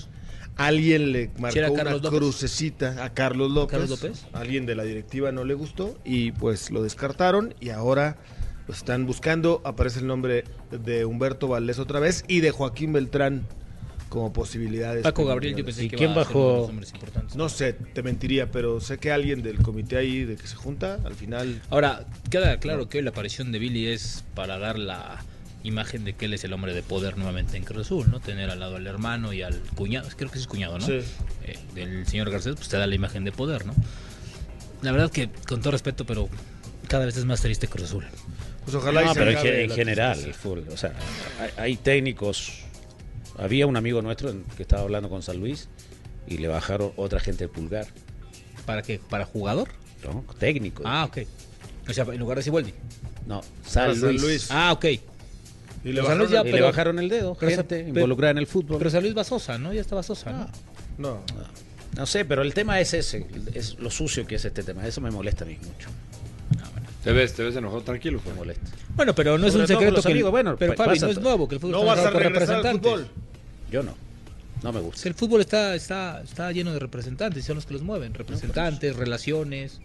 alguien le marcó una crucecita a Carlos López. Alguien de la directiva no le gustó y pues lo descartaron y ahora lo están buscando. Aparece el nombre de Humberto Valdés otra vez y de Joaquín Beltrán como posibilidades. Paco Gabriel, yo pensé ¿Y quién bajó? No sé, te mentiría, pero sé que alguien del comité ahí de que se junta, al final. Ahora, queda claro que hoy la aparición de Billy es para dar la imagen de que él es el hombre de poder nuevamente en Cruz Azul, ¿no? Tener al lado al hermano y al cuñado, creo que es cuñado, ¿no? Sí. Eh, del señor Garcés, pues te da la imagen de poder, ¿no? La verdad que, con todo respeto, pero cada vez es más triste Cruz Azul. Pues ojalá no, pero en, general, o sea, hay, técnicos. Había un amigo nuestro que estaba hablando con San Luis y le bajaron otra gente de pulgar. ¿Para qué? ¿Para jugador? No, técnico. Ah, ok. O sea, en lugar de Siboldi. No, San Luis. Luis. Ah, ok. Y le, bajaron, el dedo, gente involucrada en el fútbol. Pero San Luis va Sosa, ¿no? Ya estaba Sosa, ¿no? No. no. sé, pero el tema es ese, es lo sucio que es este tema. Eso me molesta a mí mucho. ¿Te ves, te ves enojado, tranquilo, me molesta. Bueno, pero no es un secreto que bueno, pero Fabi, no es nuevo que el fútbol no vas a regresar al fútbol. Yo no. No me gusta. El fútbol está, está, está lleno de representantes, son los que los mueven. Representantes, relaciones.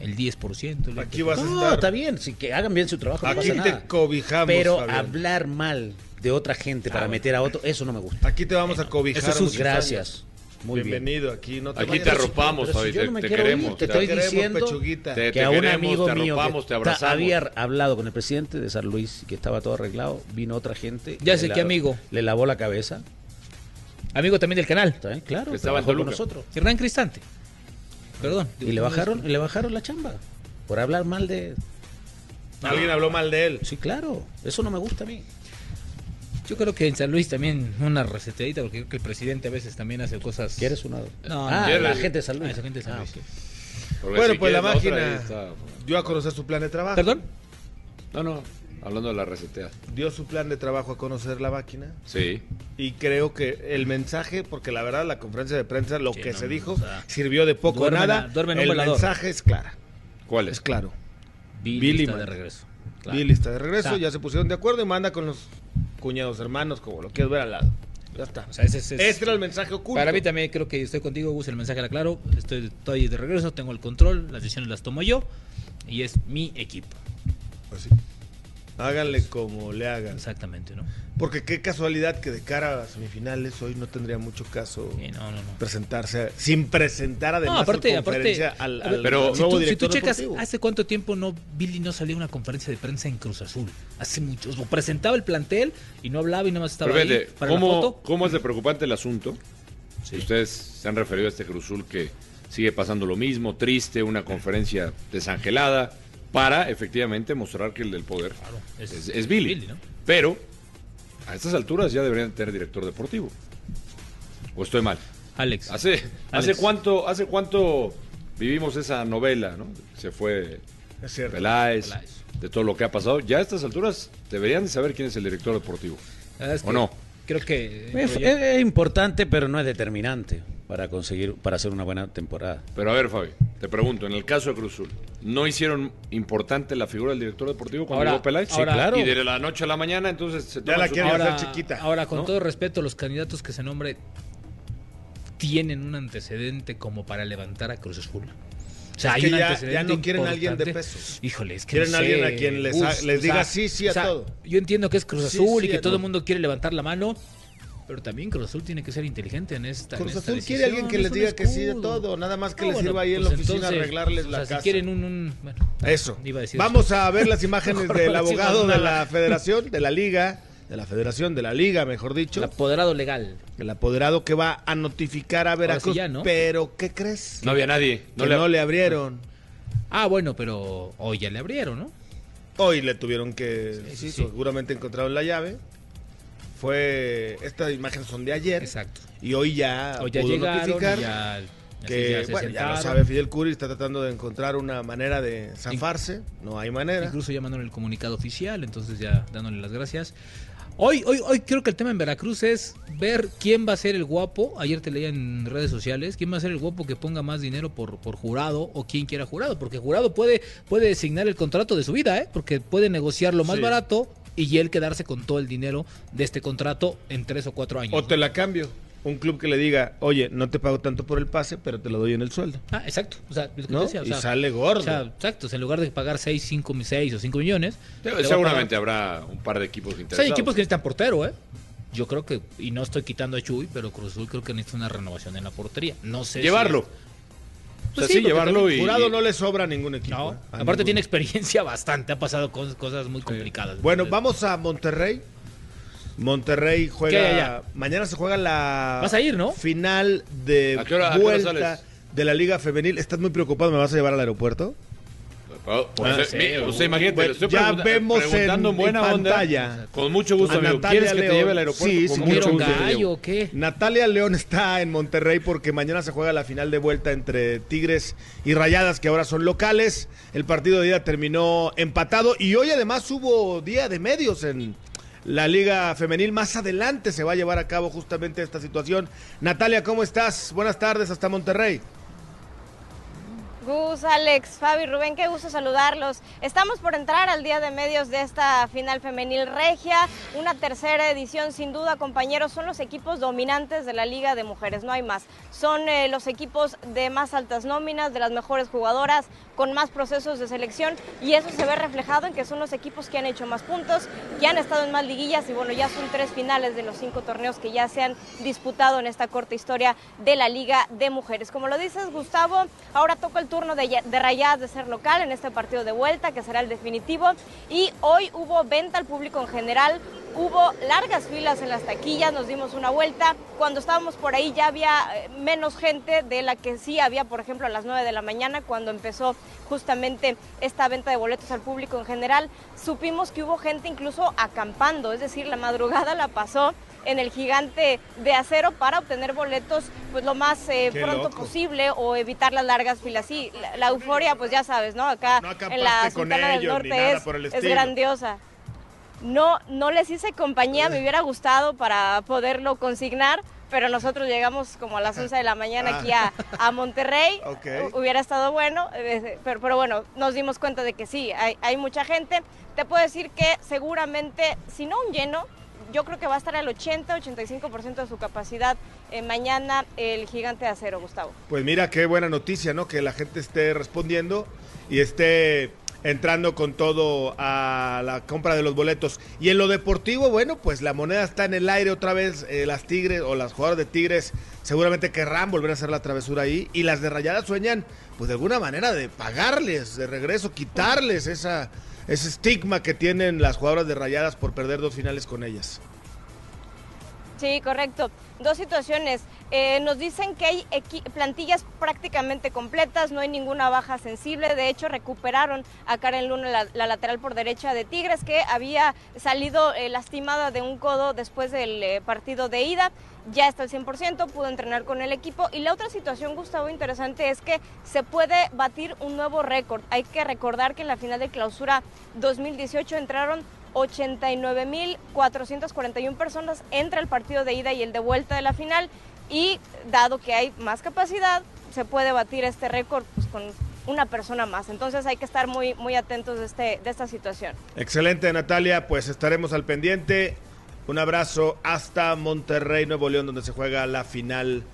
el 10%. el Aquí vas a No, estar. está bien, sí, que hagan bien su trabajo, no Aquí pasa te nada. cobijamos, Pero Fabián. hablar mal de otra gente para meter a otro, eso no me gusta. Aquí te vamos a cobijar. Eso es muchos gracias. años. Muy bien. Bienvenido aquí. No Aquí vayas. te arropamos, si te, no me te quiero queremos. ir, te te estoy queremos, diciendo pechuguita. Te- que te a un queremos, amigo te mío que te abrazamos. había hablado con el presidente de San Luis y que estaba todo arreglado, vino otra gente. Ya sé qué amigo. Le lavó la cabeza. Amigo también del canal. Claro, Que estaba con nosotros. Hernán Cristante. Perdón. Y le bajaron, y le bajaron la chamba por hablar mal de. Alguien habló mal de él. Sí, claro. Eso no me gusta a mí. Yo creo que en San Luis también una recetadita, porque creo que el presidente a veces también hace cosas. ¿Quieres una? No, Ah, no, la no. gente de San Luis. Ah, esa gente de San Ah, Luis. Bueno, si pues la máquina está. dio a conocer su plan de trabajo. ¿Perdón? No, no, hablando de la resetea. Dio su plan de trabajo a conocer la máquina. Sí. Y creo que el mensaje, porque la verdad la conferencia de prensa, lo Sí, que no, se dijo, o sea, sirvió de poco nada. en la- duerme en un el mensaje es clara. ¿Cuál Es es? claro. Billy, Billy está de regreso. Claro. Billy está de regreso, O sea, ya se pusieron de acuerdo y manda con los cuñados hermanos, como lo quieres ver al lado. Ya está. O sea, ese, ese es- este era el mensaje oculto. Para mí también creo que estoy contigo, Gus, el mensaje era claro. Estoy, estoy de regreso, tengo el control, las decisiones las tomo yo y es mi equipo. Pues sí. Háganle como le hagan. Exactamente, ¿no? Porque qué casualidad que de cara a semifinales hoy no tendría mucho caso Sí, no, no, no. presentarse sin presentar además No, aparte, su aparte, conferencia al, a ver, al pero- si tú, si director tú checas, deportivo. ¿hace cuánto tiempo no Billy no salía a una conferencia de prensa en Cruz Azul? Hace mucho. O presentaba el plantel y no hablaba y nada más estaba Pero ahí la ¿cómo, foto. ¿cómo es de preocupante el asunto? Sí. Ustedes se han referido a este Cruzul que sigue pasando lo mismo, triste, una conferencia desangelada, para efectivamente mostrar que el del poder es- es, es Billy. Billy, ¿no? Pero a estas alturas ya deberían tener director deportivo. ¿O estoy mal? Alex. ¿Hace, hace, cuánto, ¿Hace cuánto vivimos esa novela? ¿no? Se fue Es cierto. Peláez, Peláez. de todo lo que ha pasado. Ya a estas alturas deberían de saber quién es el director deportivo. ¿O que no? Creo que. Es- es importante, pero no es determinante para conseguir, para hacer una buena temporada. Pero a ver, Fabi, te pregunto, en el caso de Cruzul, ¿no hicieron importante la figura del director deportivo cuando Ahora- llegó Peláez? ahora- claro. Y de la noche a la mañana, entonces se Ya la quieren hacer chiquita, ahora, con ¿no? todo respeto, los candidatos que se nombre tienen un antecedente como para levantar a Cruz Azul. O sea, Es hay que un ya- antecedente ya no quieren alguien de importante. peso. Híjole, es que Quieren no a alguien sé, a quien les ha- les o diga sea, sí, sí a o sea, todo. Yo entiendo que es Cruz Sí, Azul sí y que todo. el mundo quiere levantar la mano, pero también Cruz Azul tiene que ser inteligente en esta Cruz Azul quiere alguien que es les diga que sí de todo, nada más que No, les bueno, sirva ahí en pues la oficina entonces, arreglarles o la sea, casa. Si quieren un, un- bueno, Eso. iba a decir Vamos eso. a ver las imágenes del abogado de la federación, de la liga, de la federación, de la liga, mejor dicho. el apoderado legal. El apoderado que va a notificar a Veracruz. sí ya, ¿no? Pero, ¿qué crees? No había nadie. Que No le, no le abrieron. Ah, bueno, pero hoy ya le abrieron, ¿no? Hoy le tuvieron que, Sí, sí, sí, sí. seguramente encontraron la llave. Fue, estas imágenes son de ayer. Exacto. Y hoy ya Hoy ya pudo llegaron notificar ya, que, ya se bueno, ya lo sabe Fidel Curi, está tratando de encontrar una manera de zafarse. No hay manera. Incluso ya mandaron el comunicado oficial, entonces ya dándole las gracias. Hoy, hoy, hoy creo que el tema en Veracruz es ver quién va a ser el guapo. Ayer te leía en redes sociales, quién va a ser el guapo que ponga más dinero por, por jurado o quién quiera jurado, porque jurado puede, puede designar el contrato de su vida, ¿eh? porque puede negociarlo más Sí. barato y él quedarse con todo el dinero de este contrato en tres o cuatro años. O te la cambio. Un club que le diga, oye, no te pago tanto por el pase, pero te lo doy en el sueldo. Ah, exacto. O sea, lo que te ¿No? decía, o Y sea, sale gordo. o sea, exacto. o sea, en lugar de pagar 6, 5, 6 o 5 millones. te seguramente habrá un par de equipos O sea, interesados. hay equipos que necesitan portero, ¿eh? Yo creo que, y no estoy quitando a Chuy, pero Cruz Azul creo que necesita una renovación en la portería. No sé si- Llevarlo. Pues o sea, sí, porque llevarlo y... Jurado y- no le sobra a ningún equipo. No, ¿eh? A aparte tiene experiencia bastante, ha pasado cosas, cosas muy complicadas. Bueno, vamos a Monterrey. Monterrey juega. Mañana se juega la. Vas a ir, ¿no? Final de ¿A qué hora- a qué hora vuelta sales? de la Liga Femenil. ¿Estás muy preocupado? ¿Me vas a llevar al aeropuerto? Oh, pues, Ah, sí, imagínate, bueno, le estoy ya vemos preguntando en- en buena en onda. pantalla. Con mucho gusto, amigo. Natalia ¿Quieres que te León. lleve al aeropuerto? Sí, Con sí, mucho gusto gallo qué? Natalia León está en Monterrey porque mañana se juega la final de vuelta entre Tigres y Rayadas, que ahora son locales. El partido de ida terminó empatado y hoy además hubo día de medios en la Liga Femenil. Más adelante se va a llevar a cabo justamente esta situación. Natalia, ¿cómo estás? Buenas tardes hasta Monterrey. Gus, Alex, Fabi, Rubén, qué gusto saludarlos. Estamos por entrar al día de medios de esta final femenil regia, una tercera edición sin duda, compañeros, son los equipos dominantes de la Liga de Mujeres, no hay más. Son eh, los equipos de más altas nóminas, de las mejores jugadoras, con más procesos de selección y eso se ve reflejado en que son los equipos que han hecho más puntos, que han estado en más liguillas y bueno, ya son tres finales de los cinco torneos que ya se han disputado en esta corta historia de la Liga de Mujeres. Como lo dices, Gustavo, ahora toca el turno de, Rayadas de ser local en este partido de vuelta, que será el definitivo. Y hoy hubo venta al público en general, hubo largas filas en las taquillas, nos dimos una vuelta. Cuando estábamos por ahí ya había eh, menos gente de la que sí había, por ejemplo, a las 9 de la mañana, cuando empezó justamente esta venta de boletos al público en general. Supimos que hubo gente incluso acampando, es decir, la madrugada la pasó en el gigante de acero para obtener boletos pues lo más eh, pronto posible o evitar las largas filas. Sí, la, euforia pues ya sabes, ¿no? Acá en la Sultana del Norte es, es grandiosa. No, no les hice compañía, me hubiera gustado para poderlo consignar, pero nosotros llegamos como a las 11 de la mañana aquí a, a Monterrey. Hubiera estado bueno, eh, pero, pero, bueno, nos dimos cuenta de que sí, hay, hay mucha gente. Te puedo decir que seguramente, si no un lleno, yo creo que va a estar al 80-85% de su capacidad eh, mañana el gigante de acero, Gustavo. Pues mira, qué buena noticia, ¿no? Que la gente esté respondiendo y esté entrando con todo a la compra de los boletos. Y en lo deportivo, bueno, pues la moneda está en el aire otra vez. Eh, las Tigres o las jugadoras de Tigres seguramente querrán volver a hacer la travesura ahí. Y las de Rayadas sueñan, pues de alguna manera, de pagarles de regreso, quitarles esa ese estigma que tienen las jugadoras de Rayadas por perder dos finales con ellas. Sí, correcto. Dos situaciones. Eh, nos dicen que hay plantillas prácticamente completas, no hay ninguna baja sensible. De hecho, recuperaron a Karen Luna, la, lateral por derecha de Tigres, que había salido eh, lastimada de un codo después del eh, partido de ida. Ya está al 100%, pudo entrenar con el equipo. Y la otra situación, Gustavo, interesante es que se puede batir un nuevo récord. Hay que recordar que en la final de clausura 2018 entraron 89.441 personas entre el partido de ida y el de vuelta de la final y dado que hay más capacidad, se puede batir este récord pues, con una persona más. Entonces hay que estar muy, muy atentos de, este, de esta situación. Excelente, Natalia. Pues estaremos al pendiente. Un abrazo hasta Monterrey, Nuevo León, donde se juega la final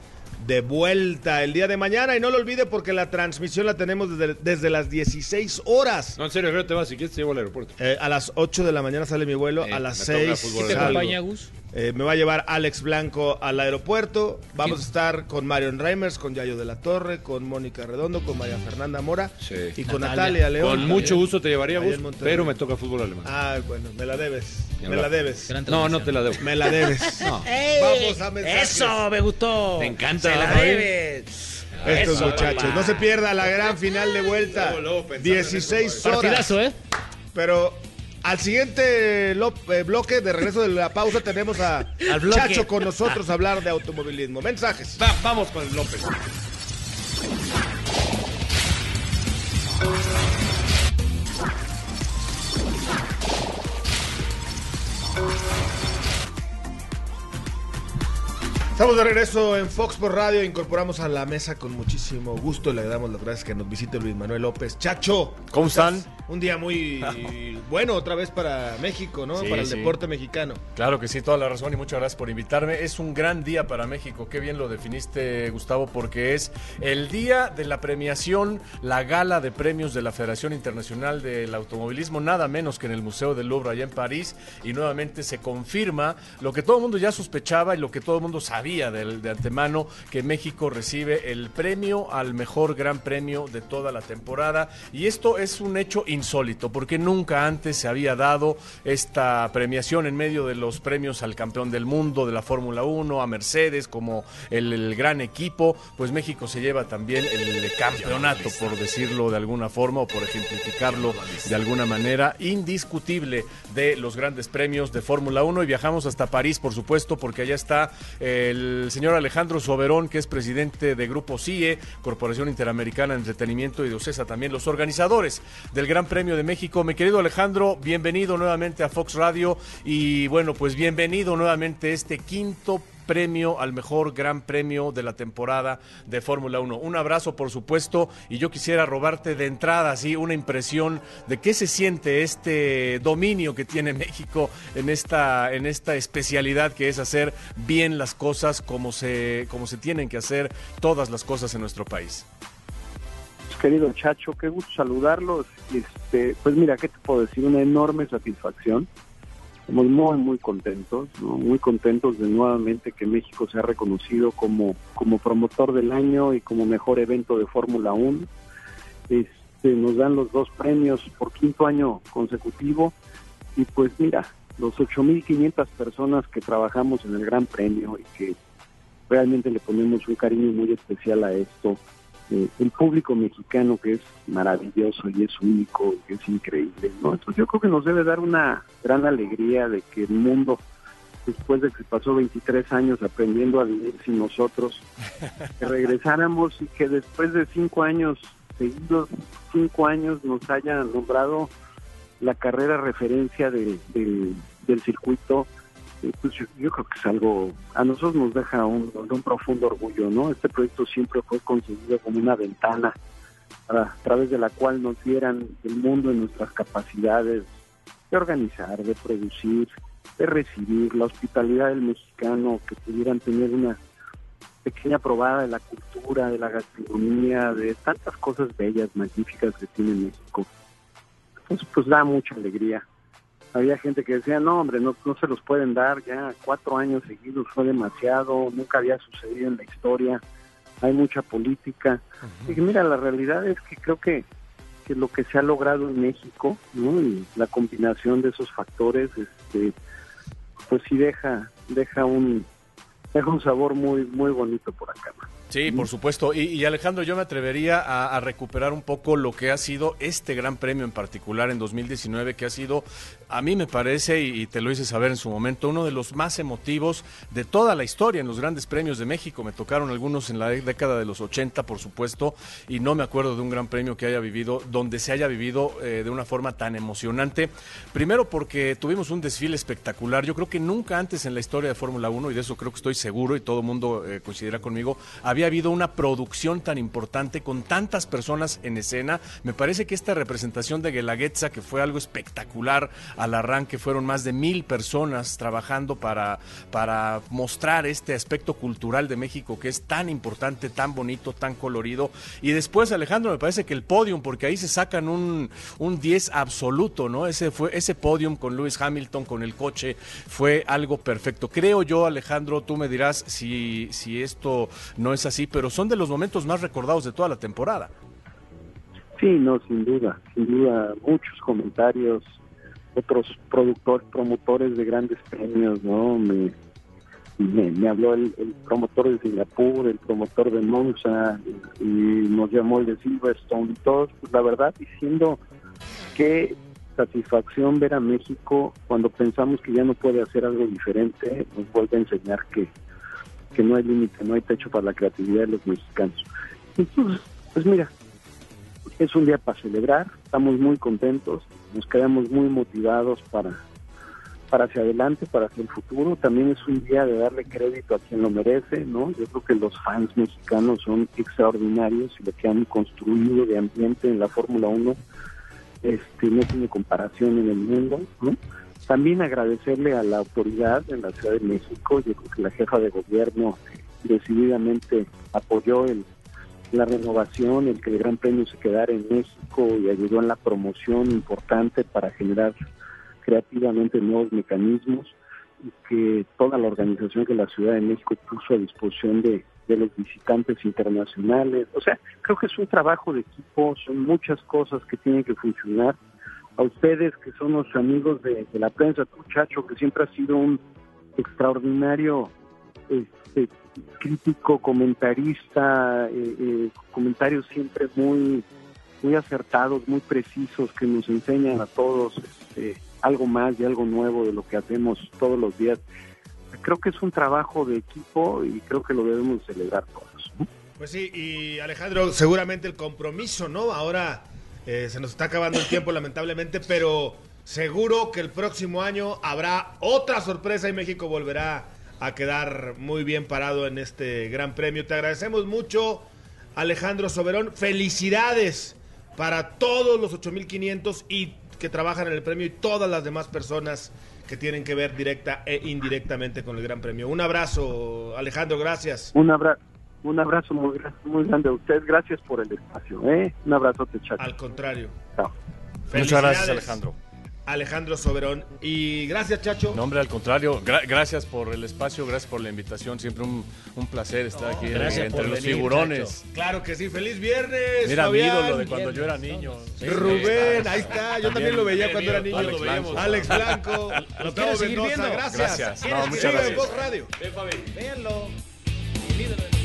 de vuelta el día de mañana. Y no lo olvide porque la transmisión la tenemos desde, las 16 horas. No, en serio, ¿qué te vas? Si quieres, te llevo al aeropuerto. Eh, a las 8 de la mañana sale mi vuelo, a las 6. ¿Qué te acompaña, Gus? Eh, me va a llevar Alex Blanco al aeropuerto. Vamos a estar con Marion Reimers, con Yayo de la Torre, con Mónica Redondo, con María Fernanda Mora y con Natalia, León. Con mucho gusto te llevaría, Gus, pero me toca fútbol alemán. Ah, bueno, me la debes. Me la debes. No, no te la debo. Me la debes. Vamos a mensajes. Eso, me gustó. Me encanta. Me la debes. Estos muchachos. No se pierda la gran final de vuelta. 16 horas. Partidazo, ¿eh? Pero al siguiente eh, bloque de regreso de la pausa tenemos a Chacho con nosotros a hablar de automovilismo. Mensajes. vamos con el López. Estamos de regreso en Fox por Radio. Incorporamos a la mesa con muchísimo gusto. Le damos las gracias que nos visite Luis Manuel López. Chacho, ¿cómo están? Un día muy bueno otra vez para México, ¿no? para el deporte mexicano. Claro que sí, toda la razón y muchas gracias por invitarme. Es un gran día para México. Qué bien lo definiste, Gustavo, porque es el día de la premiación, la gala de premios de la Federación Internacional del Automovilismo, nada menos que en el Museo del Louvre allá en París. Y nuevamente se confirma lo que todo el mundo ya sospechaba y lo que todo el mundo sabía de, de antemano, que México recibe el premio al mejor gran premio de toda la temporada. Y esto es un hecho insólito, porque nunca antes se había dado esta premiación en medio de los premios al campeón del mundo de la Fórmula 1, a Mercedes como el, gran equipo, pues México se lleva también el campeonato, por decirlo de alguna forma o por ejemplificarlo de alguna manera, indiscutible de los grandes premios de Fórmula 1 y viajamos hasta París, por supuesto, porque allá está el señor Alejandro Soberón, que es presidente de Grupo CIE, Corporación Interamericana de Entretenimiento y de OCESA, también los organizadores del Gran Premio de México. Mi querido Alejandro, bienvenido nuevamente a Fox Radio y bueno, pues bienvenido nuevamente a este quinto premio al mejor gran premio de la temporada de Fórmula 1. Un abrazo, por supuesto, y yo quisiera robarte de entrada así una impresión de qué se siente este dominio que tiene México en esta, en esta especialidad que es hacer bien las cosas como se, como se tienen que hacer todas las cosas en nuestro país querido Chacho, qué gusto saludarlos. Este, pues mira, ¿qué te puedo decir? Una enorme satisfacción. Estamos muy, muy contentos, muy contentos de nuevamente que México sea reconocido como, como promotor del año y como mejor evento de Fórmula 1. Este, nos dan los dos premios por quinto año consecutivo y pues mira, los 8.500 personas que trabajamos en el Gran Premio y que realmente le ponemos un cariño muy especial a esto, eh, el público mexicano que es maravilloso y es único, que es increíble, ¿no? Entonces yo creo que nos debe dar una gran alegría de que el mundo, después de que pasó 23 años aprendiendo a vivir sin nosotros, que regresáramos y que después de cinco años seguidos, cinco años nos haya nombrado la carrera referencia del circuito pues yo, creo que es algo, a nosotros nos deja un, profundo orgullo, ¿no? Este proyecto siempre fue concebido como una ventana a través de la cual nos dieran el mundo en nuestras capacidades de organizar, de producir, de recibir, la hospitalidad del mexicano, que pudieran tener una pequeña probada de la cultura, de la gastronomía, de tantas cosas bellas, magníficas que tiene México. Entonces, pues da mucha alegría había gente que decía, no, hombre, no, no se los pueden dar, ya cuatro años seguidos fue demasiado, nunca había sucedido en la historia, hay mucha política. Y mira, la realidad es que creo que, que lo que se ha logrado en México, ¿no? y la combinación de esos factores, este, pues sí deja, deja un, deja un sabor muy, muy bonito por acá. Sí, por supuesto. Y, Alejandro, yo me atrevería a, recuperar un poco lo que ha sido este gran premio en particular en 2019, que ha sido, a mí me parece, y, te lo hice saber en su momento, uno de los más emotivos de toda la historia en los grandes premios de México. Me tocaron algunos en la década de los 80, por supuesto, y no me acuerdo de un gran premio que haya vivido, donde se haya vivido eh, de una forma tan emocionante. Primero porque tuvimos un desfile espectacular. Yo creo que nunca antes en la historia de Fórmula 1, y de eso creo que estoy seguro, y todo el mundo eh, coincidirá conmigo, había había habido una producción tan importante con tantas personas en escena. Me parece que esta representación de Guelaguetza, que fue algo espectacular al arranque, fueron más de mil personas trabajando para, para mostrar este aspecto cultural de México que es tan importante, tan bonito, tan colorido. Y después, Alejandro, me parece que el podium, porque ahí se sacan un, un 10 absoluto, ¿no? Ese, fue, ese podium con Lewis Hamilton, con el coche, fue algo perfecto. Creo yo, Alejandro, tú me dirás si, si esto no es así, pero son de los momentos más recordados de toda la temporada. Sí, no, sin duda, sin duda, muchos comentarios, otros productores, promotores de grandes premios, ¿no? Me, me, habló el, promotor de Singapur, el promotor de Monza, y, nos llamó el de Silverstone, todos, pues la verdad, diciendo qué satisfacción ver a México cuando pensamos que ya no puede hacer algo diferente, nos vuelve a enseñar que, que no hay límite, no hay techo para la creatividad de los mexicanos. Entonces, pues mira, es un día para celebrar, estamos muy contentos, nos quedamos muy motivados para, para hacia adelante, para hacia el futuro. También es un día de darle crédito a quien lo merece, ¿no? Yo creo que los fans mexicanos son extraordinarios y lo que han construido de ambiente en la Fórmula 1 este, no tiene comparación en el mundo, ¿no? También agradecerle a la autoridad en la Ciudad de México, yo creo que la jefa de gobierno decididamente apoyó el, la renovación, el que el Gran Premio se quedara en México y ayudó en la promoción importante para generar creativamente nuevos mecanismos y que toda la organización que la Ciudad de México puso a disposición de, de los visitantes internacionales. O sea, creo que es un trabajo de equipo, son muchas cosas que tienen que funcionar a ustedes que son los amigos de, la prensa, tu muchacho que siempre ha sido un extraordinario este, crítico, comentarista, eh, eh, comentarios siempre muy muy acertados, muy precisos, que nos enseñan a todos este, algo más y algo nuevo de lo que hacemos todos los días. Creo que es un trabajo de equipo y creo que lo debemos celebrar todos. Pues sí, y Alejandro, seguramente el compromiso, ¿no? Ahora eh, se nos está acabando el tiempo, lamentablemente, pero seguro que el próximo año habrá otra sorpresa y México volverá a quedar muy bien parado en este gran premio. Te agradecemos mucho, Alejandro Soberón. Felicidades para todos los 8500 y que trabajan en el premio y todas las demás personas que tienen que ver directa e indirectamente con el Gran Premio. Un abrazo, Alejandro, gracias. Un abrazo. Un abrazo muy, muy grande a usted. Gracias por el espacio. ¿eh? Un abrazo, Chacho. Al contrario. Chao. Muchas gracias, Alejandro. Alejandro Soberón. Y gracias, Chacho. No, hombre, al contrario. Gra gracias por el espacio, gracias por la invitación. Siempre un, un placer estar aquí entre los venir, figurones. Chacho. Claro que sí. ¡Feliz viernes! Mira, mi ídolo de cuando yo era niño. Sí, Rubén, ahí está. Yo también lo veía cuando era niño. Alex Blanco. Alex Blanco. Lo ¿Quieres seguir Mendoza, viendo? gracias. Gracias. ¿Quieres No, muchas en gracias. Voz Radio? Véanlo. Ídolo de-